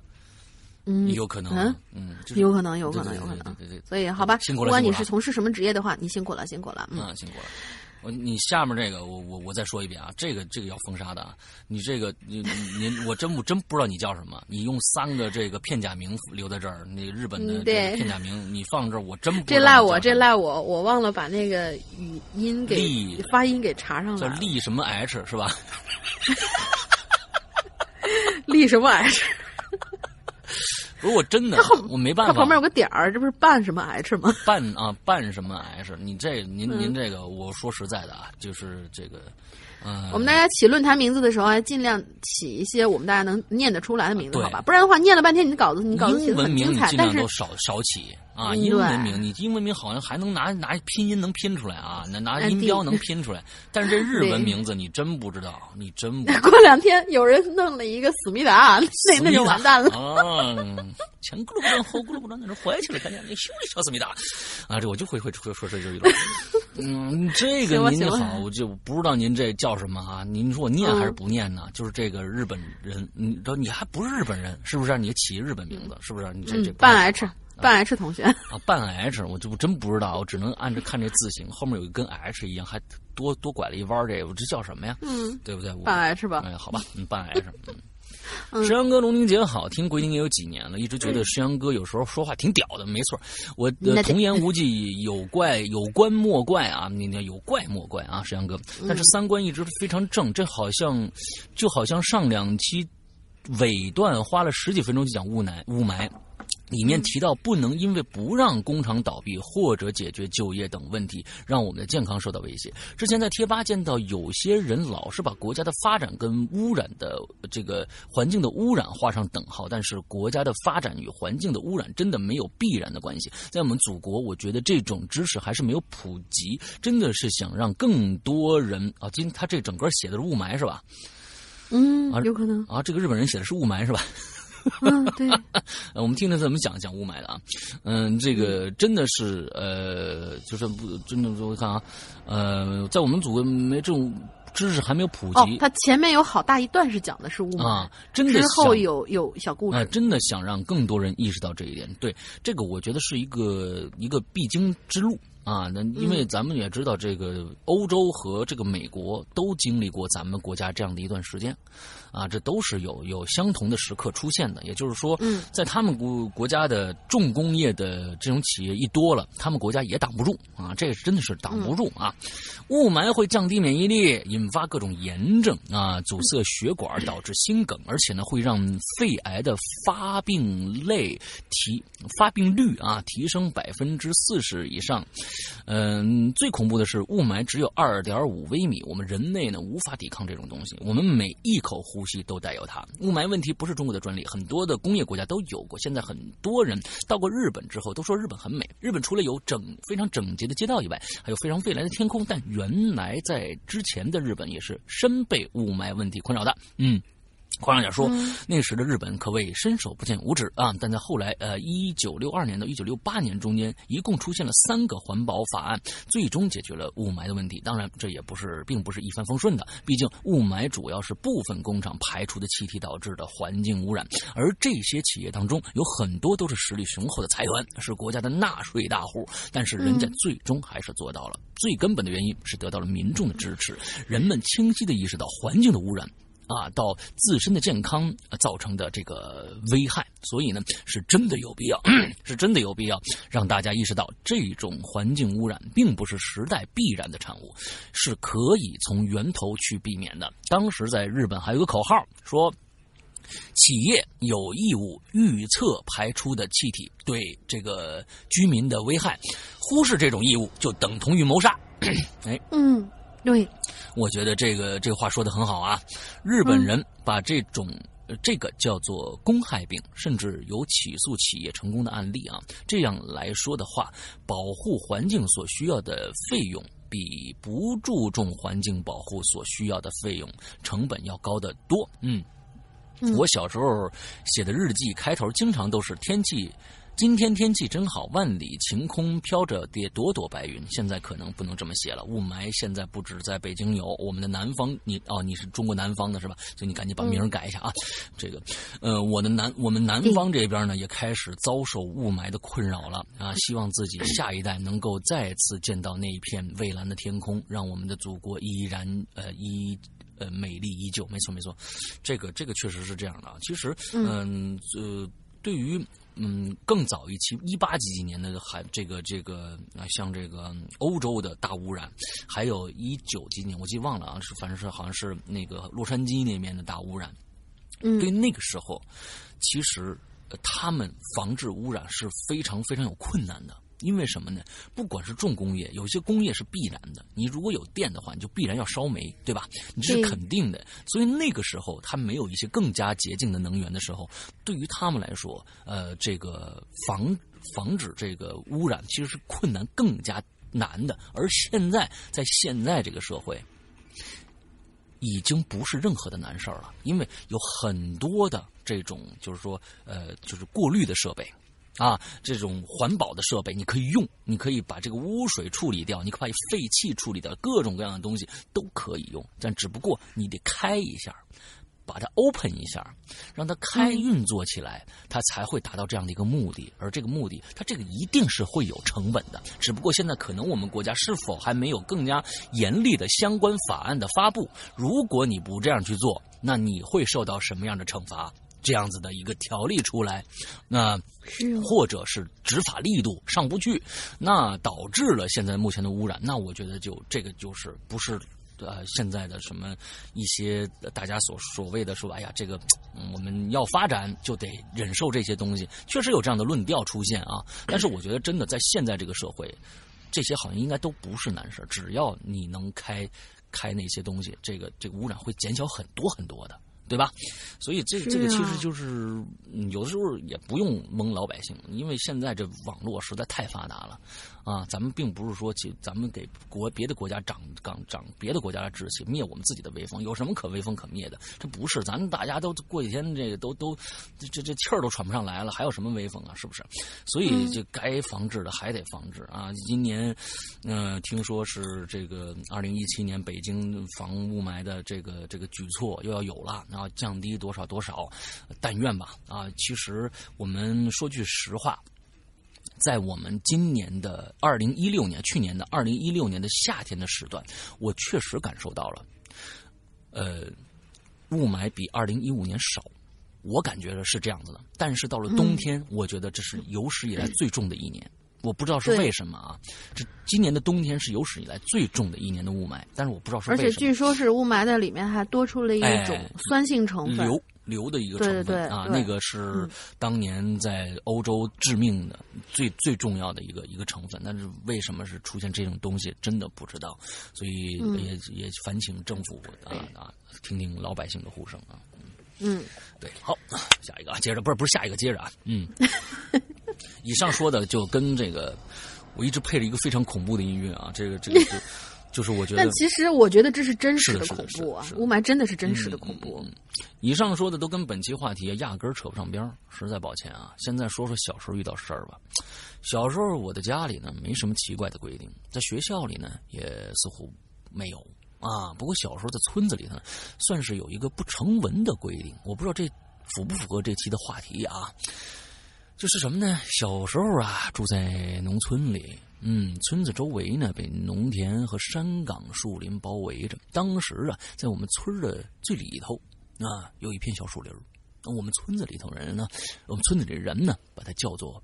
嗯，
有可能，
嗯
嗯，就是
有可能，有可能，有可能。
对对对对
所以，好吧，
辛苦了
不管你是从事什么职业的话，你辛苦了，辛苦了。嗯，
啊，辛苦了。我你下面这个，我我我再说一遍啊，这个这个要封杀的啊！你这个你您我真我真不知道你叫什么，你用三个这个片假名留在这儿，那日本的片假名你放这儿，我真不知
这赖我，这赖我，我忘了把那个语音给发音给查上了叫。
立什么 H 是吧？
立什么 H？
不是我真的，我没办法。
它旁边有个点儿，这不是半什么 H 吗？
半啊半什么 H？你这您
嗯
您这个，我说实在的啊，就是这个，嗯、
我们大家起论坛名字的时候，还尽量起一些我们大家能念得出来的名字，好吧？不然的话，念了半天，你的稿子你稿子写的
英文名你
很精彩，但是
尽量都少少起啊，
嗯
英文名你英文名好像还能拿拿拼音能拼出来啊，拿拿音标能拼出来，但是这日文名字你真不知道，你真不。
过两天有人弄了一个思密达，那那就完蛋了。
啊！前轱辘不转后轱辘不转，在那坏起来，看见你修理小思密达啊！这我就会会会说这句了。嗯，这个您好，我就不知道您这叫什么啊？您说我念
嗯
还是不念呢？就是这个日本人，你知道你还不是日本人，是不是？你起日本名字，是不是？你这这
嗯，半 H，半 H 同学，
啊，半 H，我就我真不知道，我只能按着看这字形，后面有一跟 H 一样，还多多拐了一弯儿，这个我这叫什么呀？
嗯，
对不对？
半 H 吧。
哎，好吧，嗯，半 H，嗯。
嗯
石阳哥龙玲姐好，听鬼影也有几年了，一直觉得石阳哥有时候说话挺屌的，没错。我的童言无忌，有怪有关莫怪啊，你那有怪莫怪啊，石阳哥。但是三观一直非常正，这好像就好像上两期尾段花了十几分钟就讲雾霾雾霾。里面提到不能因为不让工厂倒闭或者解决就业等问题，让我们的健康受到威胁。之前在贴吧见到有些人老是把国家的发展跟污染的这个环境的污染画上等号，但是国家的发展与环境的污染真的没有必然的关系。在我们祖国，我觉得这种知识还是没有普及，真的是想让更多人啊，今他这整个写的是雾霾是吧？
嗯
啊，
有可能。
啊，这个日本人写的是雾霾是吧？
嗯，对，
呃，我们听听怎么讲讲雾霾的啊？嗯，这个真的是呃，就是不真的我看啊，呃，在我们祖国没这种知识还没有普及，
哦它前面有好大一段是讲的是雾霾，
啊，真的
之后有有小故
啊、
事。
真的想让更多人意识到这一点。对这个，我觉得是一个一个必经之路啊。那因为咱们也知道，这个欧洲和这个美国都经历过咱们国家这样的一段时间，啊，这都是有有相同的时刻出现的。也就是说，
嗯
在他们国国家的重工业的这种企业一多了，他们国家也挡不住啊，这个真的是挡不住啊。雾霾会降低免疫力，引发各种炎症啊，阻塞血管，导致心梗，而且呢会让肺癌的发病类提发病率啊提升百分之四十以上。嗯，最恐怖的是雾霾只有二点五微米，我们人类呢无法抵抗这种东西，我们每一口呼吸都带有它。雾霾问题不是中国的专利，很多的工业国家都有过。现在很多人到过日本之后都说日本很美。日本除了有整非常整洁的街道以外，还有非常蔚蓝的天空。但原来在之前的日本也是深被雾霾问题困扰的。嗯。夸张点说，那时的日本可谓伸手不见五指啊！但在后来，呃，一九六二年到一九六八年中间，一共出现了三个环保法案，最终解决了雾霾的问题。当然，这也不是并不是一帆风顺的，毕竟雾霾主要是部分工厂排出的气体导致的环境污染，而这些企业当中有很多都是实力雄厚的财团，是国家的纳税大户。但是人家最终还是做到了，最根本的原因是得到了民众的支持，人们清晰的意识到环境的污染。啊，到自身的健康造成的这个危害，所以呢，是真的有必要，是真的有必要让大家意识到，这种环境污染并不是时代必然的产物，是可以从源头去避免的。当时在日本还有个口号说，企业有义务预测排出的气体对这个居民的危害，忽视这种义务就等同于谋杀。哎，
嗯。对，
我觉得这个这个话说的很好啊。日本人把这种这个叫做公害病，甚至有起诉企业成功的案例啊。这样来说的话，保护环境所需要的费用，比不注重环境保护所需要的费用成本要高得多。嗯，我小时候写的日记开头经常都是天气。今天天气真好，万里晴空飘着叠朵朵白云。现在可能不能这么写了，雾霾现在不止在北京有，我们的南方，你哦，你是中国南方的是吧？所以你赶紧把名改一下啊。这个，呃，我的南，我们南方这边呢也开始遭受雾霾的困扰了啊。希望自己下一代能够再次见到那一片蔚蓝的天空，让我们的祖国依然呃依呃美丽依旧。没错没错，这个这个确实是这样的啊。其实，嗯呃，对于。嗯，更早一期一八几几年的还这个这个啊，像这个欧洲的大污染，还有一九几年我记忘了啊，是反正是好像是那个洛杉矶那边的大污染。
嗯，
对那个时候，其实他们防治污染是非常非常有困难的。因为什么呢？不管是重工业，有些工业是必然的。你如果有电的话，你就必然要烧煤，对吧？你这是肯定的。所以那个时候，他没有一些更加洁净的能源的时候，对于他们来说，呃，这个防防止这个污染其实是困难更加难的。而现在，在现在这个社会，已经不是任何的难事儿了，因为有很多的这种，就是说，呃，就是过滤的设备。啊，这种环保的设备你可以用，你可以把这个污水处理掉，你可以把废气处理掉，各种各样的东西都可以用，但只不过你得开一下，把它 open 一下，让它开运作起来，它才会达到这样的一个目的。而这个目的，它这个一定是会有成本的，只不过现在可能我们国家是否还没有更加严厉的相关法案的发布？如果你不这样去做，那你会受到什么样的惩罚？这样子的一个条例出来，那或者是执法力度上不去，那导致了现在目前的污染。那我觉得就这个就是不是呃现在的什么一些大家所所谓的说，哎呀，这个我们要发展就得忍受这些东西，确实有这样的论调出现啊。但是我觉得真的在现在这个社会，这些好像应该都不是难事只要你能开开那些东西，这个这个污染会减小很多很多的。对吧？所以这这个其实就是有的时候也不用蒙老百姓，因为现在这网络实在太发达了。啊，咱们并不是说，去咱们给国别的国家长长长别的国家的志气，灭我们自己的威风，有什么可威风可灭的？这不是，咱大家都过几天，这个都都这这气儿都喘不上来了，还有什么威风啊？是不是？所以这该防治的还得防治啊！今年，嗯，听说是这个二零一七年北京防雾霾的这个这个举措又要有了，然后降低多少多少，但愿吧。啊，其实我们说句实话。在我们今年的二零一六年，去年的二零一六年的夏天的时段，我确实感受到了，呃，雾霾比二零一五年少，我感觉的是这样子的。但是到了冬天，我觉得这是有史以来最重的一年。我不知道是为什么啊？这今年的冬天是有史以来最重的一年的雾霾，但是我不知道是为什么。
而且据说是雾霾的里面还多出了一种酸性成分，
硫硫的一个成
分
啊，那个是当年在欧洲致命的最最重要的一个一个成分。但是为什么是出现这种东西，真的不知道。所以也也烦请政府啊啊，听听老百姓的呼声啊。
嗯，
对，好，下一个啊，接着不是不是下一个接着啊，嗯，以上说的就跟这个我一直配着一个非常恐怖的音乐啊，这个这个就。就是我觉得，
但其实我觉得这是真实
的
恐怖啊！雾霾真的是真实的恐
怖。以上说的都跟本期话题压根儿扯不上边儿，实在抱歉啊！现在说说小时候遇到事儿吧。小时候我的家里呢没什么奇怪的规定，在学校里呢也似乎没有啊。不过小时候在村子里呢，算是有一个不成文的规定，我不知道这符不符合这期的话题啊？就是什么呢？小时候啊，住在农村里。嗯，村子周围呢被农田和山岗树林包围着。当时啊，在我们村的最里头啊，有一片小树林我们村子里头人呢，我们村子里人呢，把它叫做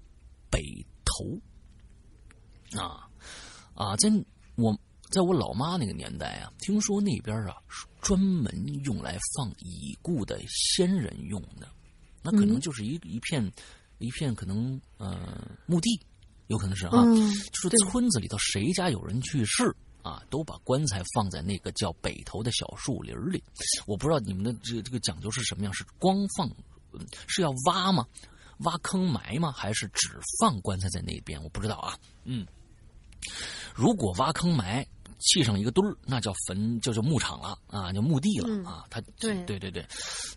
北头。啊啊，在我在我老妈那个年代啊，听说那边啊专门用来放已故的先人用的，那可能就是一一片一片可能呃墓地。有可能是啊，就是村子里头谁家有人去世啊，都把棺材放在那个叫北头的小树林里。我不知道你们的这个这个讲究是什么样，是光放，是要挖吗？挖坑埋吗？还是只放棺材在那边？我不知道啊。嗯，如果挖坑埋。砌上一个墩儿，那叫坟，就叫牧场了啊，叫墓地了啊。他
对
对对对，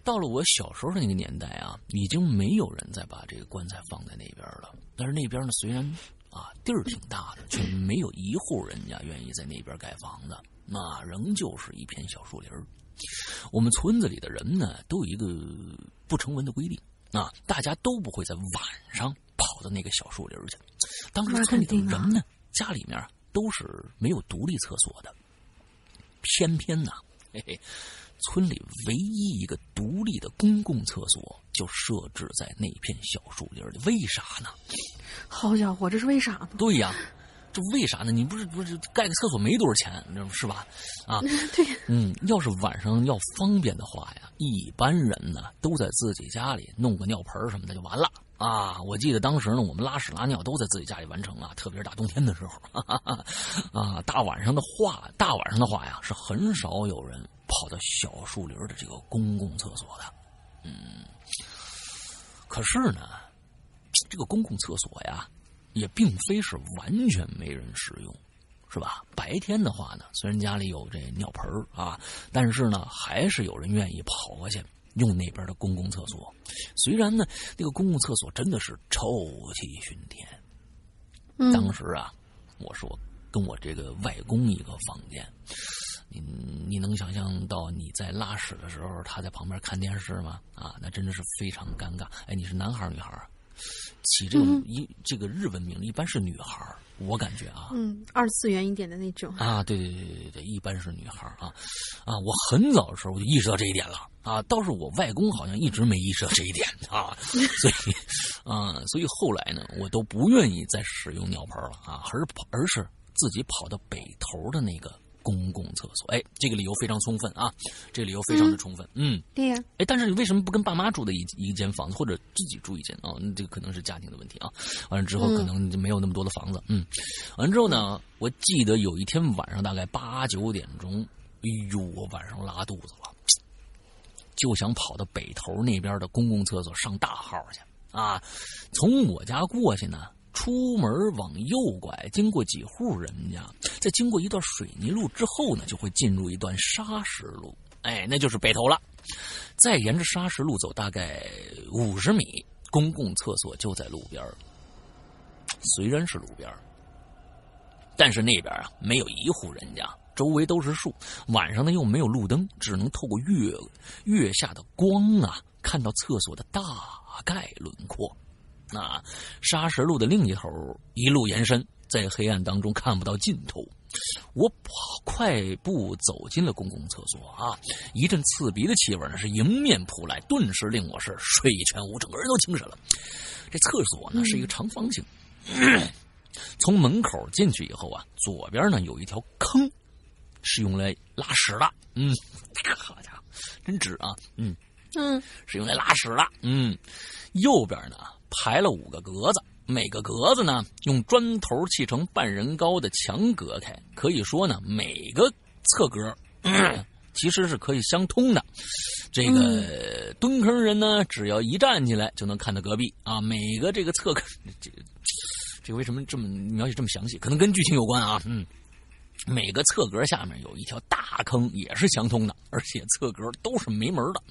到了我小时候的那个年代啊，已经没有人再把这个棺材放在那边了。但是那边呢，虽然啊地儿挺大的，却没有一户人家愿意在那边盖房子，那仍旧是一片小树林我们村子里的人呢，都有一个不成文的规定啊，大家都不会在晚上跑到那个小树林去。当时村里的人呢，家里面。都是没有独立厕所的，偏偏呢，嘿嘿，村里唯一一个独立的公共厕所就设置在那片小树林里。为啥呢？
好家伙，这是为啥呢？
对呀，这为啥呢？你不是不是盖个厕所没多少钱，是吧？啊，
对，
嗯，要是晚上要方便的话呀，一般人呢都在自己家里弄个尿盆什么的就完了。啊，我记得当时呢，我们拉屎拉尿都在自己家里完成啊，特别是大冬天的时候，啊，大晚上的话，大晚上的话呀，是很少有人跑到小树林的这个公共厕所的，嗯，可是呢，这个公共厕所呀，也并非是完全没人使用，是吧？白天的话呢，虽然家里有这尿盆啊，但是呢，还是有人愿意跑过去。用那边的公共厕所，虽然呢，那个公共厕所真的是臭气熏天。当时啊，我说跟我这个外公一个房间，你你能想象到你在拉屎的时候，他在旁边看电视吗？啊，那真的是非常尴尬。哎，你是男孩女孩起这种一这个日文名一般是女孩我感觉啊，
嗯，二次元一点的那种
啊，对对对对对，一般是女孩啊，啊，我很早的时候我就意识到这一点了啊，倒是我外公好像一直没意识到这一点啊，所以啊，所以后来呢，我都不愿意再使用尿盆了啊，而跑而是自己跑到北头的那个。公共厕所，哎，这个理由非常充分啊，这个理由非常的充分，嗯，
对呀，
哎，但是你为什么不跟爸妈住的一一间房子，或者自己住一间啊？这个可能是家庭的问题啊。完了之后，可能就没有那么多的房子，嗯。完了之后呢，我记得有一天晚上大概八九点钟，哎呦，我晚上拉肚子了，就想跑到北头那边的公共厕所上大号去啊。从我家过去呢。出门往右拐，经过几户人家，在经过一段水泥路之后呢，就会进入一段砂石路。哎，那就是北头了。再沿着砂石路走，大概五十米，公共厕所就在路边虽然是路边但是那边啊没有一户人家，周围都是树。晚上呢又没有路灯，只能透过月月下的光啊，看到厕所的大概轮廓。那沙石路的另一头一路延伸，在黑暗当中看不到尽头。我跑快步走进了公共厕所啊，一阵刺鼻的气味呢是迎面扑来，顿时令我是睡意全无，整个人都精神了。这厕所呢是一个长方形，从门口进去以后啊，左边呢有一条坑，是用来拉屎的。嗯，好家伙，真直啊！嗯，
嗯，
是用来拉屎的。嗯，右边呢排了五个格子，每个格子呢用砖头砌成半人高的墙隔开。可以说呢，每个侧格 其实是可以相通的。这个蹲坑人呢，只要一站起来就能看到隔壁啊。每个这个侧坑，这这个为什么这么描写这么详细？可能跟剧情有关啊。嗯。每个侧格下面有一条大坑，也是相通的，而且侧格都是没门的。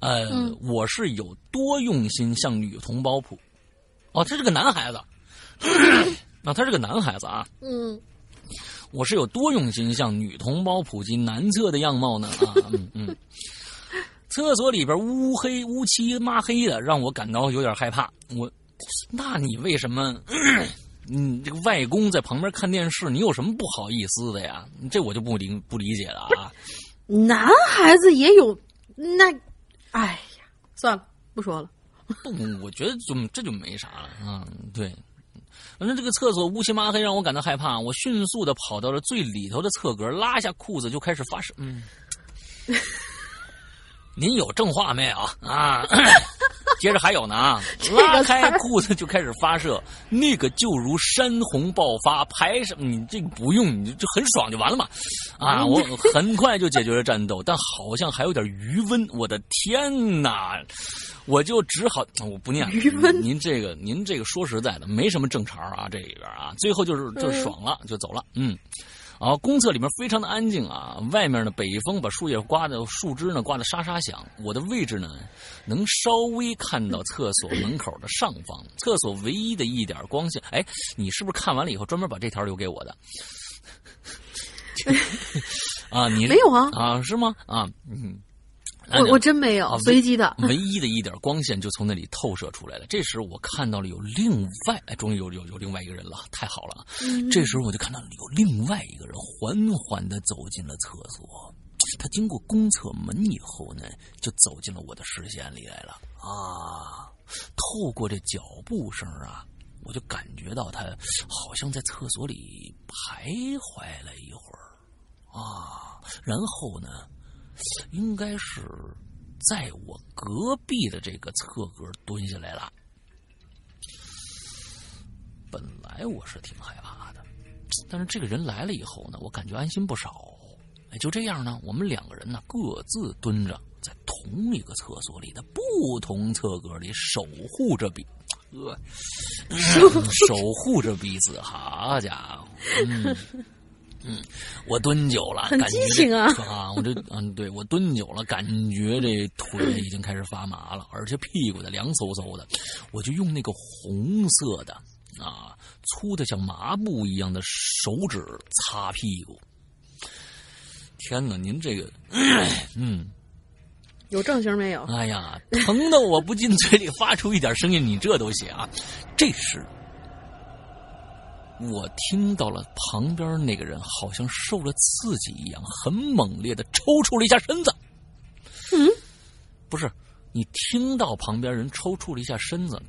呃，我是有多用心向女同胞普。哦，他是个男孩子。那他是个男孩子啊。
嗯。
我是有多用心向女同胞普及男厕的样貌呢？啊，嗯嗯。厕所里边乌黑乌漆抹黑的，让我感到有点害怕。我，那你为什么？你，这个外公在旁边看电视，你有什么不好意思的呀？这我就不理不理解了啊！
男孩子也有那，哎呀，算了，不说了。
不，我觉得就这就没啥了啊。对，反正这个厕所乌漆抹黑，让我感到害怕。我迅速的跑到了最里头的厕格，拉下裤子就开始发射。嗯，您有正话没有啊？接着还有呢啊！拉开裤子就开始发射，那个就如山洪爆发，排什么？你这个不用，你就很爽就完了嘛！啊，我很快就解决了战斗，但好像还有点余温。我的天哪！我就只好我不念了。
余温，
您这个您这个说实在的，没什么正常啊，这里边啊，最后就是就是爽了，就走了。嗯。啊，公厕里面非常的安静啊，外面呢北风把树叶刮的，树枝呢刮的沙沙响。我的位置呢，能稍微看到厕所门口的上方，厕所唯一的一点光线。哎，你是不是看完了以后专门把这条留给我的？啊，你
没有啊？
啊，是吗？啊，嗯。
我我真没有随机的，
唯一的一点光线就从那里透射出来了。这时我看到了有另外，哎，终于有有有另外一个人了，太好了！这时候我就看到了有另外一个人缓缓的走进了厕所。他经过公厕门以后呢，就走进了我的视线里来了。啊，透过这脚步声啊，我就感觉到他好像在厕所里徘徊了一会儿。啊，然后呢？应该是在我隔壁的这个侧格蹲下来了。本来我是挺害怕的，但是这个人来了以后呢，我感觉安心不少。哎，就这样呢，我们两个人呢各自蹲着在同一个厕所里的不同侧格里守护着彼，呃，守护着彼此。好家伙！嗯嗯，我蹲久了，
很激情啊！
啊，我这 嗯，对我蹲久了，感觉这腿已经开始发麻了，而且屁股的凉飕飕的。我就用那个红色的啊，粗的像麻布一样的手指擦屁股。天哪，您这个，嗯，
有正形没有？
哎呀，疼的我不禁嘴里发出一点声音，你这都行啊？这时。我听到了旁边那个人好像受了刺激一样，很猛烈的抽搐了一下身子。
嗯，
不是，你听到旁边人抽搐了一下身子。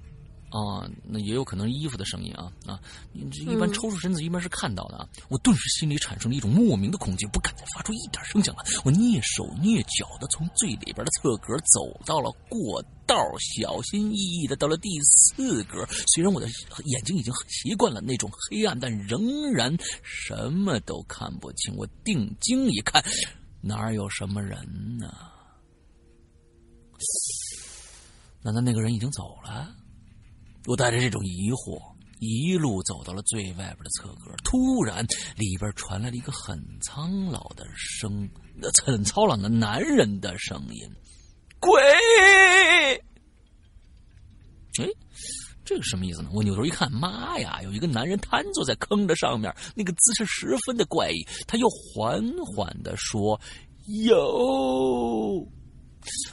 啊，那也有可能衣服的声音啊啊！你这一般抽出身子，一般是看到的啊。我顿时心里产生了一种莫名的恐惧，不敢再发出一点声响了。我蹑手蹑脚的从最里边的侧格走到了过道，小心翼翼的到了第四格。虽然我的眼睛已经很习惯了那种黑暗，但仍然什么都看不清。我定睛一看，哪有什么人呢？难道那个人已经走了？我带着这种疑惑，一路走到了最外边的侧格。突然，里边传来了一个很苍老的声，很苍老的男人的声音：“鬼！”哎，这个什么意思呢？我扭头一看，妈呀，有一个男人瘫坐在坑的上面，那个姿势十分的怪异。他又缓缓的说：“有。”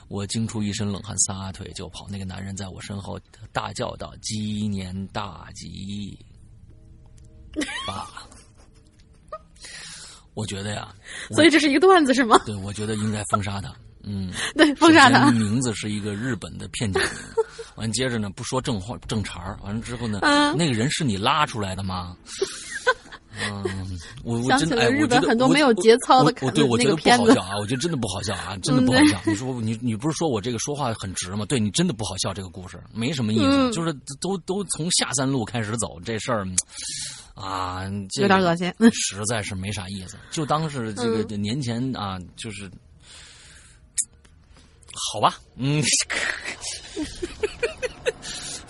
我惊出一身冷汗，撒腿就跑。那个男人在我身后大叫道：“鸡年大吉！”爸，我觉得呀，
所以这是一个段子是吗？
对，我觉得应该封杀他。嗯，
对，封杀他。
名字是一个日本的片警。完，接着呢，不说正话正茬完了之后呢，那个人是你拉出来的吗？嗯，我我真的哎，
日本很多
我
没有节操的
我我对我觉得不好笑啊，我觉得真的不好笑啊，真的不好笑。你说你你不是说我这个说话很直吗？对你真的不好笑，这个故事没什么意思，
嗯
就是都都从下三路开始走这事儿。啊，这
有点恶心，
实在是没啥意思。就当是这个
嗯
年前啊，就是好吧，嗯，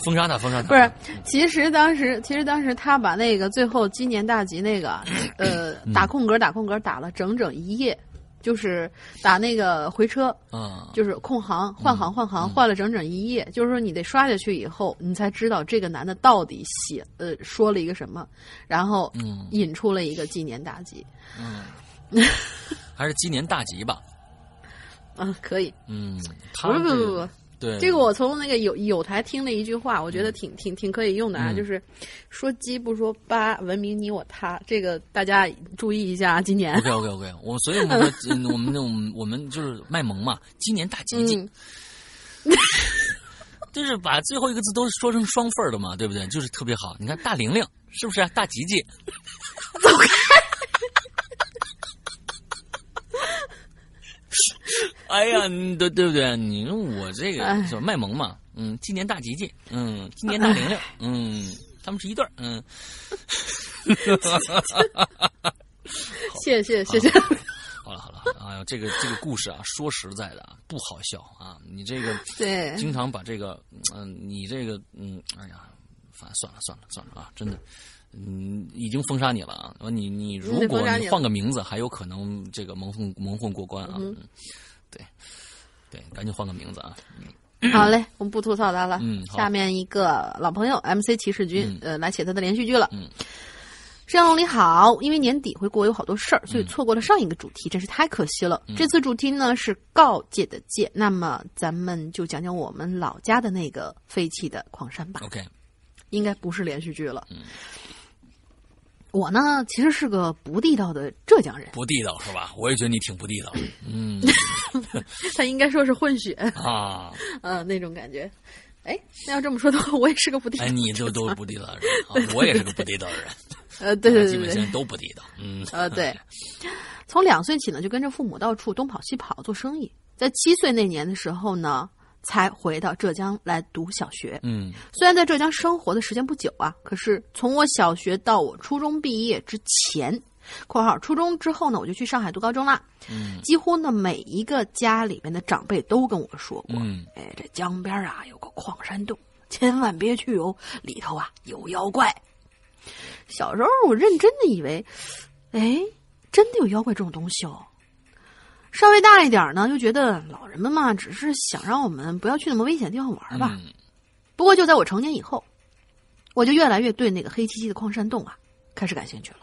封杀他，封杀他。
不是，其实当时，其实当时他把那个最后今年大吉那个，呃，
嗯。
打空格打空格打了整整一夜，就是打那个回车，
啊，
就是空行换行换行换了整整一夜，就是说你得刷下去以后，你才知道这个男的到底写呃说了一个什么，然后
嗯。
引出了一个今年大吉，
嗯，还是今年大吉吧。
嗯，可以，
嗯，他
不是不不不。
对
这个我从那个有有台听了一句话，我觉得挺挺挺可以用的啊，
嗯
就是说鸡不说八，文明你我他，这个大家注意一下啊，今年
OK OK OK，我所以我们我们那种我们就是卖萌嘛，今年大吉吉，
嗯，
就是把最后一个字都说成双份儿的嘛，对不对？就是特别好。你看大玲玲是不是、啊、大吉吉？走开！哎呀，你对对不对？你说我这个
就
是卖萌嘛？嗯，今年大吉吉，嗯，今年大玲玲，嗯，他们是一对儿，嗯。
谢谢谢谢，
好了好了，哎呀，这个这个故事啊，说实在的啊，不好笑啊。你这个
对，
经常把这个，嗯、你这个，嗯，哎呀，反正算了算了算了啊，真的，嗯，已经封杀你了啊。你你如果你换个名字，还有可能这个蒙混蒙混过关啊。
嗯
嗯，对对，赶紧换个名字啊。
好嘞，我们不吐槽他了。
嗯
下面一个老朋友 MC 骑士军，呃，来写他的连续剧了。
嗯，
沈阳龙你好，因为年底回国有好多事儿，所以
嗯
错过了上一个主题，真是太可惜了。这次主题呢是告诫的诫，那么咱们就讲讲我们老家的那个废弃的矿山吧。
OK，
应该不是连续剧了。
嗯
我呢，其实是个不地道的浙江人，
不地道是吧？我也觉得你挺不地道。嗯
他应该说是混血，
啊，
呃，那种感觉。哎，那要这么说的话，我也是个不地道
哎，。你都都是不地道的人啊，我也是个不地道的人。
呃，对对
基本现在
对对，
都不地道。嗯，
呃，对。从两岁起呢，就跟着父母到处东跑西跑做生意。在七岁那年的时候呢，才回到浙江来读小学。
嗯
虽然在浙江生活的时间不久啊，可是从我小学到我初中毕业之前（括号初中之后呢，我就去上海读高中啦），
嗯
几乎呢每一个家里面的长辈都跟我说过，
嗯
哎，这江边啊有个矿山洞，千万别去哦，里头啊有妖怪。小时候我认真的以为，哎，真的有妖怪这种东西哦。稍微大一点呢，就觉得老人们嘛，只是想让我们不要去那么危险的地方玩吧。
嗯
不过就在我成年以后，我就越来越对那个黑漆漆的矿山洞啊开始感兴趣了。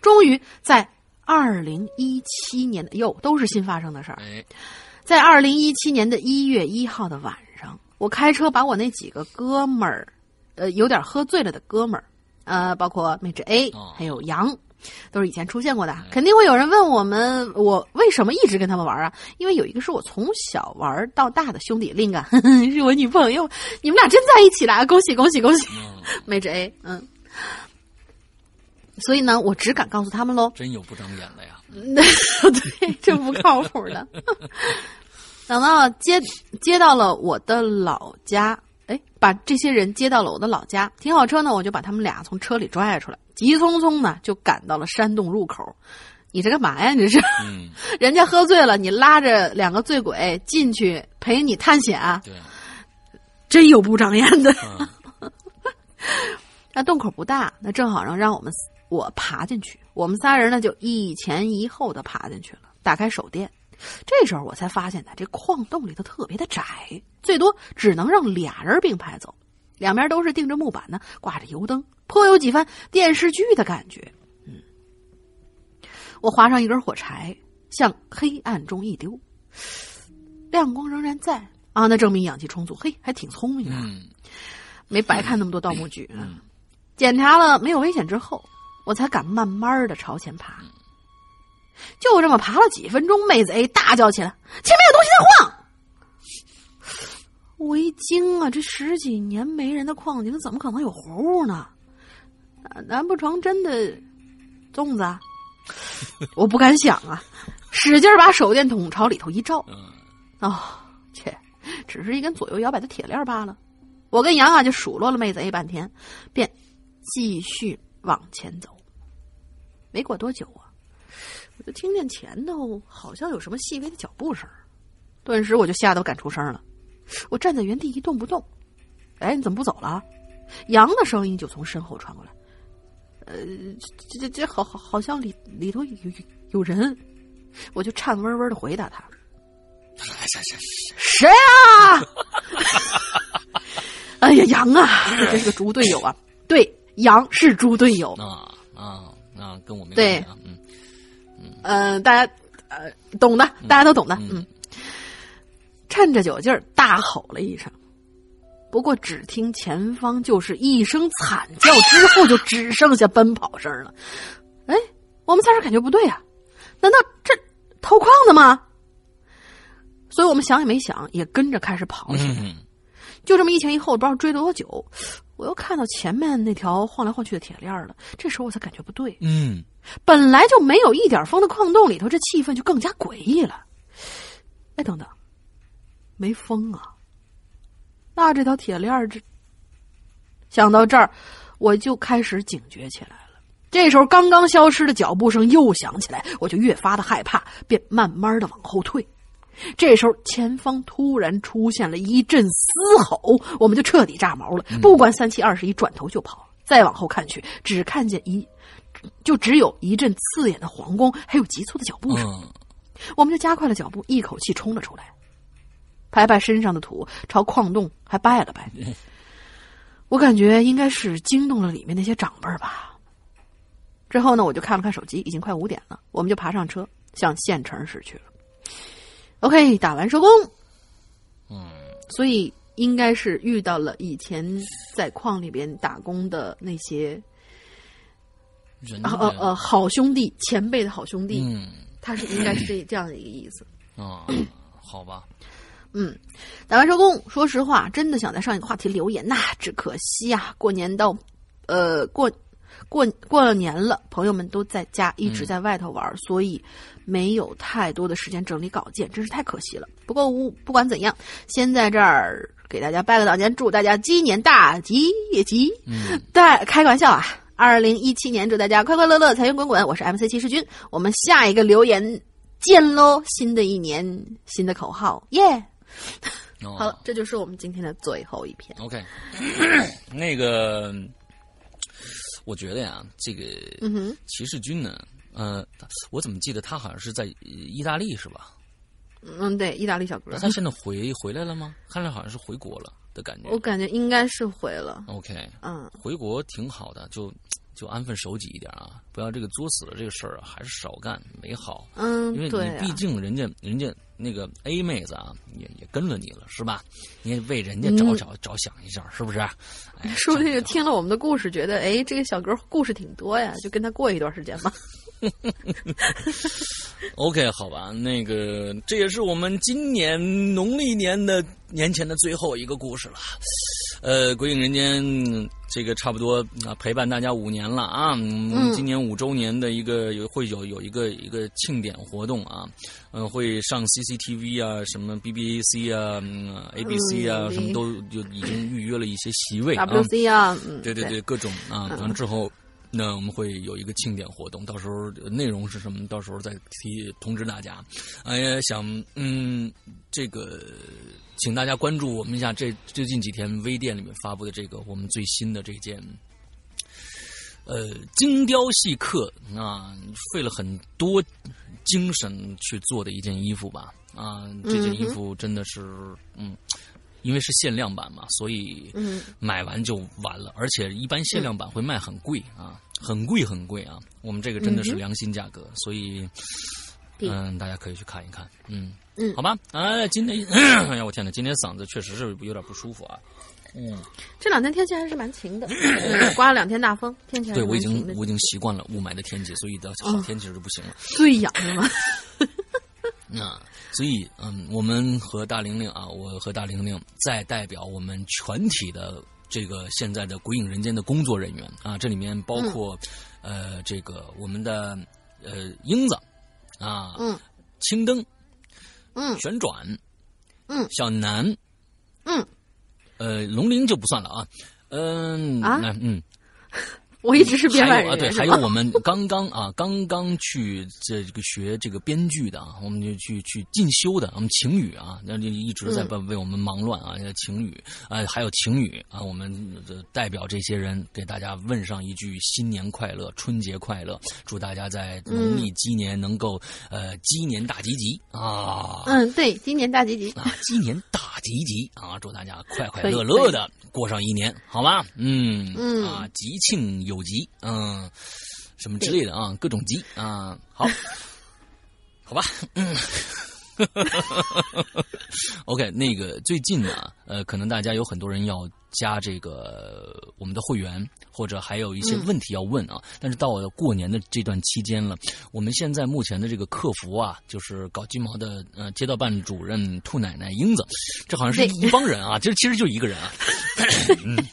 终于在二零一七年的哟，都是新发生的事在二零一七年的一月一号的晚上，我开车把我那几个哥们儿，呃，有点喝醉了的哥们儿，呃，包括妹纸 A
哦
还有杨，都是以前出现过的。肯定会有人问我们，我为什么一直跟他们玩啊？因为有一个是我从小玩到大的兄弟，另一个是我女朋友。你们俩真在一起了！恭喜恭喜恭喜！
嗯，
妹纸 A，嗯。所以呢，我只敢告诉他们喽。
真有不长眼的呀。
对，这不靠谱的。等到接接到了我的老家，哎，把这些人接到了我的老家，停好车呢，我就把他们俩从车里拽出来，急匆匆呢就赶到了山洞入口。你这干嘛呀？你这是
嗯，
人家喝醉了，你拉着两个醉鬼进去陪你探险啊？
对，
真有不长眼的。
嗯
那洞口不大，那正好让让我们我爬进去。我们仨人呢就一前一后的爬进去了，打开手电。这时候我才发现呢，这矿洞里头特别的窄，最多只能让俩人并排走，两边都是钉着木板呢，挂着油灯，颇有几番电视剧的感觉。嗯，我划上一根火柴，向黑暗中一丢，亮光仍然在啊，那证明氧气充足，嘿，还挺聪明啊。
嗯
没白看那么多盗墓剧嗯。检查了没有危险之后，我才敢慢慢的朝前爬。就这么爬了几分钟，妹子 A 大叫起来：“前面有东西在晃！”我一惊啊，这十几年没人的矿井怎么可能有活物呢？啊难不成真的粽子啊？我不敢想啊，使劲把手电筒朝里头一照，哦，切，只是一根左右摇摆的铁链罢了。我跟杨啊就数落了妹子 A 半天，便继续往前走。没过多久啊，我就听见前头好像有什么细微的脚步声，顿时我就吓得敢出声了。我站在原地一动不动。哎，你怎么不走了？羊的声音就从身后传过来。呃，这这这好好好像里里头有有有人，我就颤巍巍的回答他：“谁谁谁啊？”哎呀，羊啊，这是个猪队友啊！对，羊是猪队友
啊啊啊，跟我没
对，
嗯
嗯呃，大家呃懂的，大家都懂的，嗯，趁着酒劲儿大吼了一声。不过，只听前方就是一声惨叫，之后就只剩下奔跑声了。哎，我们仨人感觉不对啊，难道这偷矿的吗？所以我们想也没想，也跟着开始跑起来。就这么一前一后，不知道追了多久，我又看到前面那条晃来晃去的铁链了。这时候我才感觉不对。
嗯，
本来就没有一点风的矿洞里头，这气氛就更加诡异了。哎，等等，没风啊！那这条铁链这想到这儿，我就开始警觉起来了。这时候，刚刚消失的脚步声又响起来，我就越发的害怕，便慢慢的往后退。这时候，前方突然出现了一阵嘶吼，我们就彻底炸毛了。不管三七二十一，转头就跑。再往后看去，只看见一，就只有一阵刺眼的黄光，还有急促的脚步声。我们就加快了脚步，一口气冲了出来。拍拍身上的土，朝矿洞还拜了拜。我感觉应该是惊动了里面那些长辈吧。之后呢，我就看了看手机，已经快五点了，我们就爬上车向县城驶去了。OK，打完收工。
嗯，
所以应该是遇到了以前在矿里边打工的那些
人
呃呃好兄弟、前辈的好兄弟。
嗯，
他是应该是这这样的一个意思。
啊，好吧。
嗯，打完收工，说实话，真的想在上一个话题留言呐，只可惜啊，过年到，呃，过过过了年了，朋友们都在家，一直在外头玩，所以没有太多的时间整理稿件，真是太可惜了。不过不不管怎样，先在这儿给大家拜个早年，祝大家鸡年大吉也吉。
嗯，
但开个玩笑啊，二零一七年祝大家快快乐乐，财源滚滚。我是 MC 七世军，我们下一个留言见喽！新的一年，新的口号，耶！好了，这就是我们今天的最后一篇。
OK，那个，我觉得呀，这个骑士军呢，呃，我怎么记得他好像是在意大利是吧？
嗯，对，意大利小哥。
他现在回回来了吗？看来好像是回国了的感觉。
我感觉应该是回了。
OK，
嗯，
回国挺好的，就就安分守己一点啊，不要这个作死了这个事儿啊，还是少干没好。
嗯，
因为你毕竟人家人家。那个 A 妹子啊，也也跟了你了，是吧？你也为人家着着着想一下，是不是？
说不定听了我们的故事，觉得哎，这个小哥故事挺多呀，就跟他过一段时间吧。
OK，好吧，那个这也是我们今年农历年的年前的最后一个故事了。呃，鬼影人间这个差不多啊，陪伴大家五年了啊。嗯，今年五周年的一个有会有有一个一个庆典活动啊，嗯，会上 CCTV 啊，什么 BBC 啊，ABC 啊，什么都就已经预约了一些席位啊。
WC 啊，
对对
对，
各种啊，完了之后。那我们会有一个庆典活动，到时候内容是什么？到时候再提通知大家。哎呀，想嗯，这个请大家关注我们一下，这最近几天微店里面发布的这个我们最新的这件，呃，精雕细刻啊，费了很多精神去做的一件衣服吧。啊，这件衣服真的是嗯。因为是限量版嘛，所以买完就完了。而且一般限量版会卖很贵啊，很贵很贵啊。我们这个真的是良心价格，所以嗯，大家可以去看一看。嗯
嗯，
好吧。哎，今天哎呀，我天哪，今天嗓子确实是有点不舒服啊。嗯，
这两天天气还是蛮晴的，刮了两天大风，天气
对我已经我已经习惯了雾霾的天气，所以到好天气就不行了。
最痒的嘛。
那。所以，嗯，我们和大玲玲啊，我和大玲玲再代表我们全体的这个现在的《鬼影人间》的工作人员啊，这里面包括呃这个我们的呃英子啊，
嗯，
青灯，
嗯，
旋转，
嗯，
小南，
嗯，
呃龙鳞就不算了啊，嗯
啊？
嗯。
我一直是编
还有啊，对，
外人员，
还有我们刚刚啊，刚刚去这个学这个编剧的啊，我们就去去进修的，我们晴雨啊，那就一直在为为我们忙乱啊，晴雨啊，还有晴雨啊，我们代表这些人给大家问上一句新年快乐，春节快乐，祝大家在农历鸡年能够呃鸡年大吉吉啊，
嗯，对，鸡年大吉吉
啊，鸡年大吉吉啊，祝大家快快乐乐的过上一年，好吗？嗯
嗯。
啊，吉庆有吉，嗯，什么之类的啊，各种级啊，好，好吧，嗯。OK，那个最近呢，呃，可能大家有很多人要加这个我们的会员，或者还有一些问题要问啊。但是到了过年的这段期间了，我们现在目前的这个客服啊，就是搞金毛的呃街道办主任兔奶奶英子，这好像是一帮人啊，其实其实就一个人啊。嗯，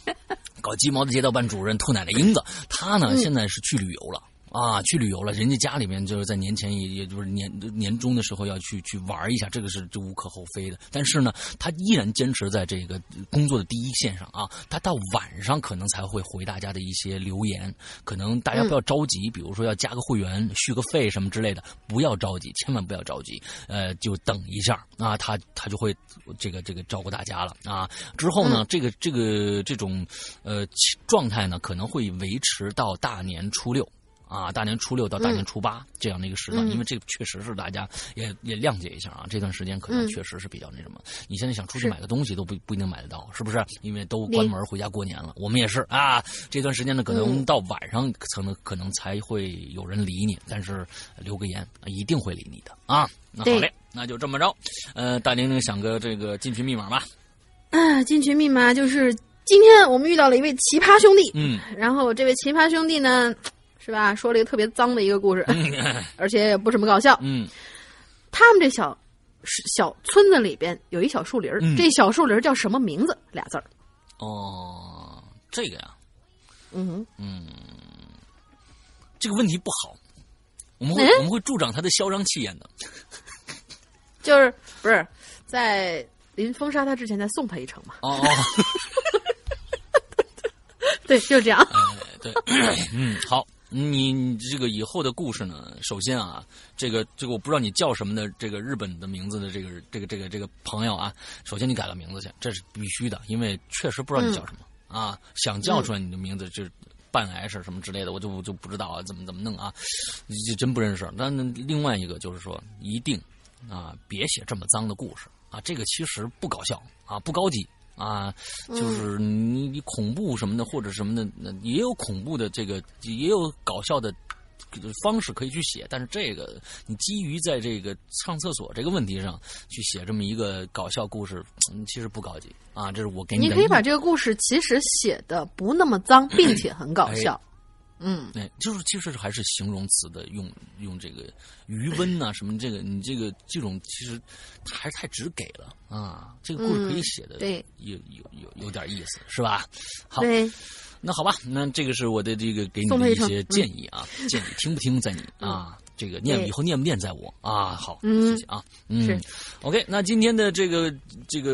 搞鸡毛的街道办主任兔奶奶英子，她呢现在是去旅游了。啊，去旅游了，人家家里面就是在年前也也就是年年终的时候要去去玩一下，这个是这无可厚非的。但是呢，他依然坚持在这个工作的第一线上啊。他到晚上可能才会回大家的一些留言，可能大家不要着急，比如说要加个会员、续个费什么之类的，不要着急，千万不要着急，呃，就等一下啊，他他就会这个这个照顾大家了啊。之后呢，这个这个这种呃状态呢，可能会维持到大年初六。啊，大年初六到大年初八、这样的一个时段，
嗯、
因为这个确实是大家也也谅解一下啊，这段时间可能确实是比较那什么。嗯、你现在想出去买个东西都不不一定买得到，是不是？因为都关门回家过年了。我们也是啊，这段时间呢，可能到晚上可能、嗯、可能才会有人理你，但是留个言一定会理你的啊。那好嘞，那就这么着。呃，大玲玲想个这个进群密码吧。
啊，进群密码就是今天我们遇到了一位奇葩兄弟，
嗯，
然后这位奇葩兄弟呢。是吧？说了一个特别脏的一个故事，
嗯、
而且也不怎么搞笑。
嗯，
他们这小小村子里边有一小树林
嗯、
这小树林叫什么名字？俩字儿。
哦，这个呀，
嗯
嗯，这个问题不好，我们会、
嗯、
我们会助长他的嚣张气焰的。
就是不是在临封杀他之前再送他一程嘛？
哦哦。
对，就这样。
哎，对，嗯，好，你这个以后的故事呢，首先啊，这个这个我不知道你叫什么的，这个日本的名字的这个这个这个这个朋友啊，首先你改个名字去，这是必须的，因为确实不知道你叫什么、啊，想叫出来你的名字就。办 H 什么之类的，我就我就不知道啊，怎么怎么弄啊，就真不认识。那另外一个就是说，一定啊，别写这么脏的故事啊，这个其实不搞笑啊，不高级。啊，就是你你恐怖什么的或者什么的，也有恐怖的这个，也有搞笑的方式可以去写。但是这个你基于在这个上厕所这个问题上去写这么一个搞笑故事，其实不高级啊。这是我给
你可以把这个故事其实写的不那么脏，并且很搞笑。
哎
嗯，
哎，就是其实还是形容词的用用这个余温呐、啊、什么这个你这个这种其实还是太直给了啊。这个故事可以写的、
嗯、对
有有有有点意思是吧？好，那好吧，那这个是我的这个给你的一些建议啊，
嗯、
建议听不听在你啊。这个念以后念不念在我啊，好，
嗯、
谢谢啊，嗯，OK，那今天的这个这个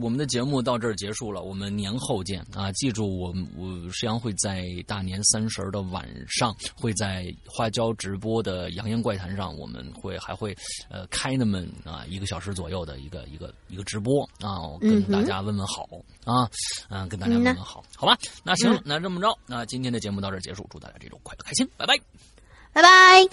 我们的节目到这儿结束了，我们年后见啊！记住我，我石阳会在大年三十的晚上会在花椒直播的《扬言怪谈》上，我们会还会呃开那么啊一个小时左右的一个一个一个直播啊，我跟大家问问好、
嗯、
啊，嗯，跟大家问问好，好吧？那行了，那这么着，那今天的节目到这儿结束，祝大家这周快乐开心，拜拜，
拜拜。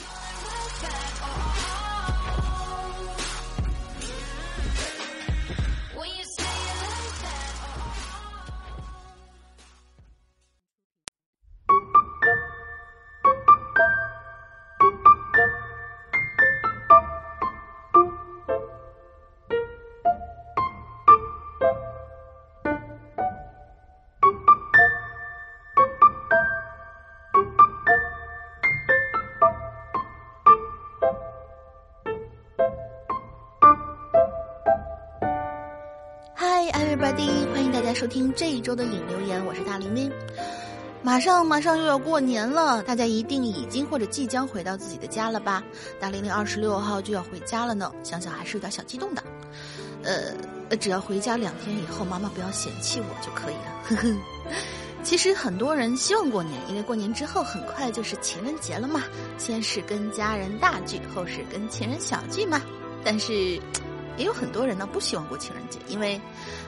听这一周的影留言，我是大玲玲。马上马上又要过年了，大家一定已经或者即将回到自己的家了吧？大玲玲二十六号就要回家了呢，想想还是有点小激动的。呃，只要回家两天以后，妈妈不要嫌弃我就可以了。呵呵。其实很多人希望过年，因为过年之后很快就是情人节了嘛。先是跟家人大聚，后是跟情人小聚嘛。但是，也有很多人呢不希望过情人节，因为，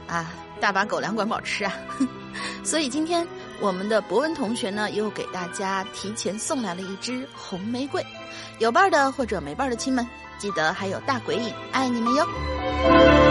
啊，大把狗粮管饱吃啊。所以今天我们的博文同学呢，又给大家提前送来了一支红玫瑰。有伴儿的或者没伴儿的亲们，记得还有大鬼影，爱你们哟。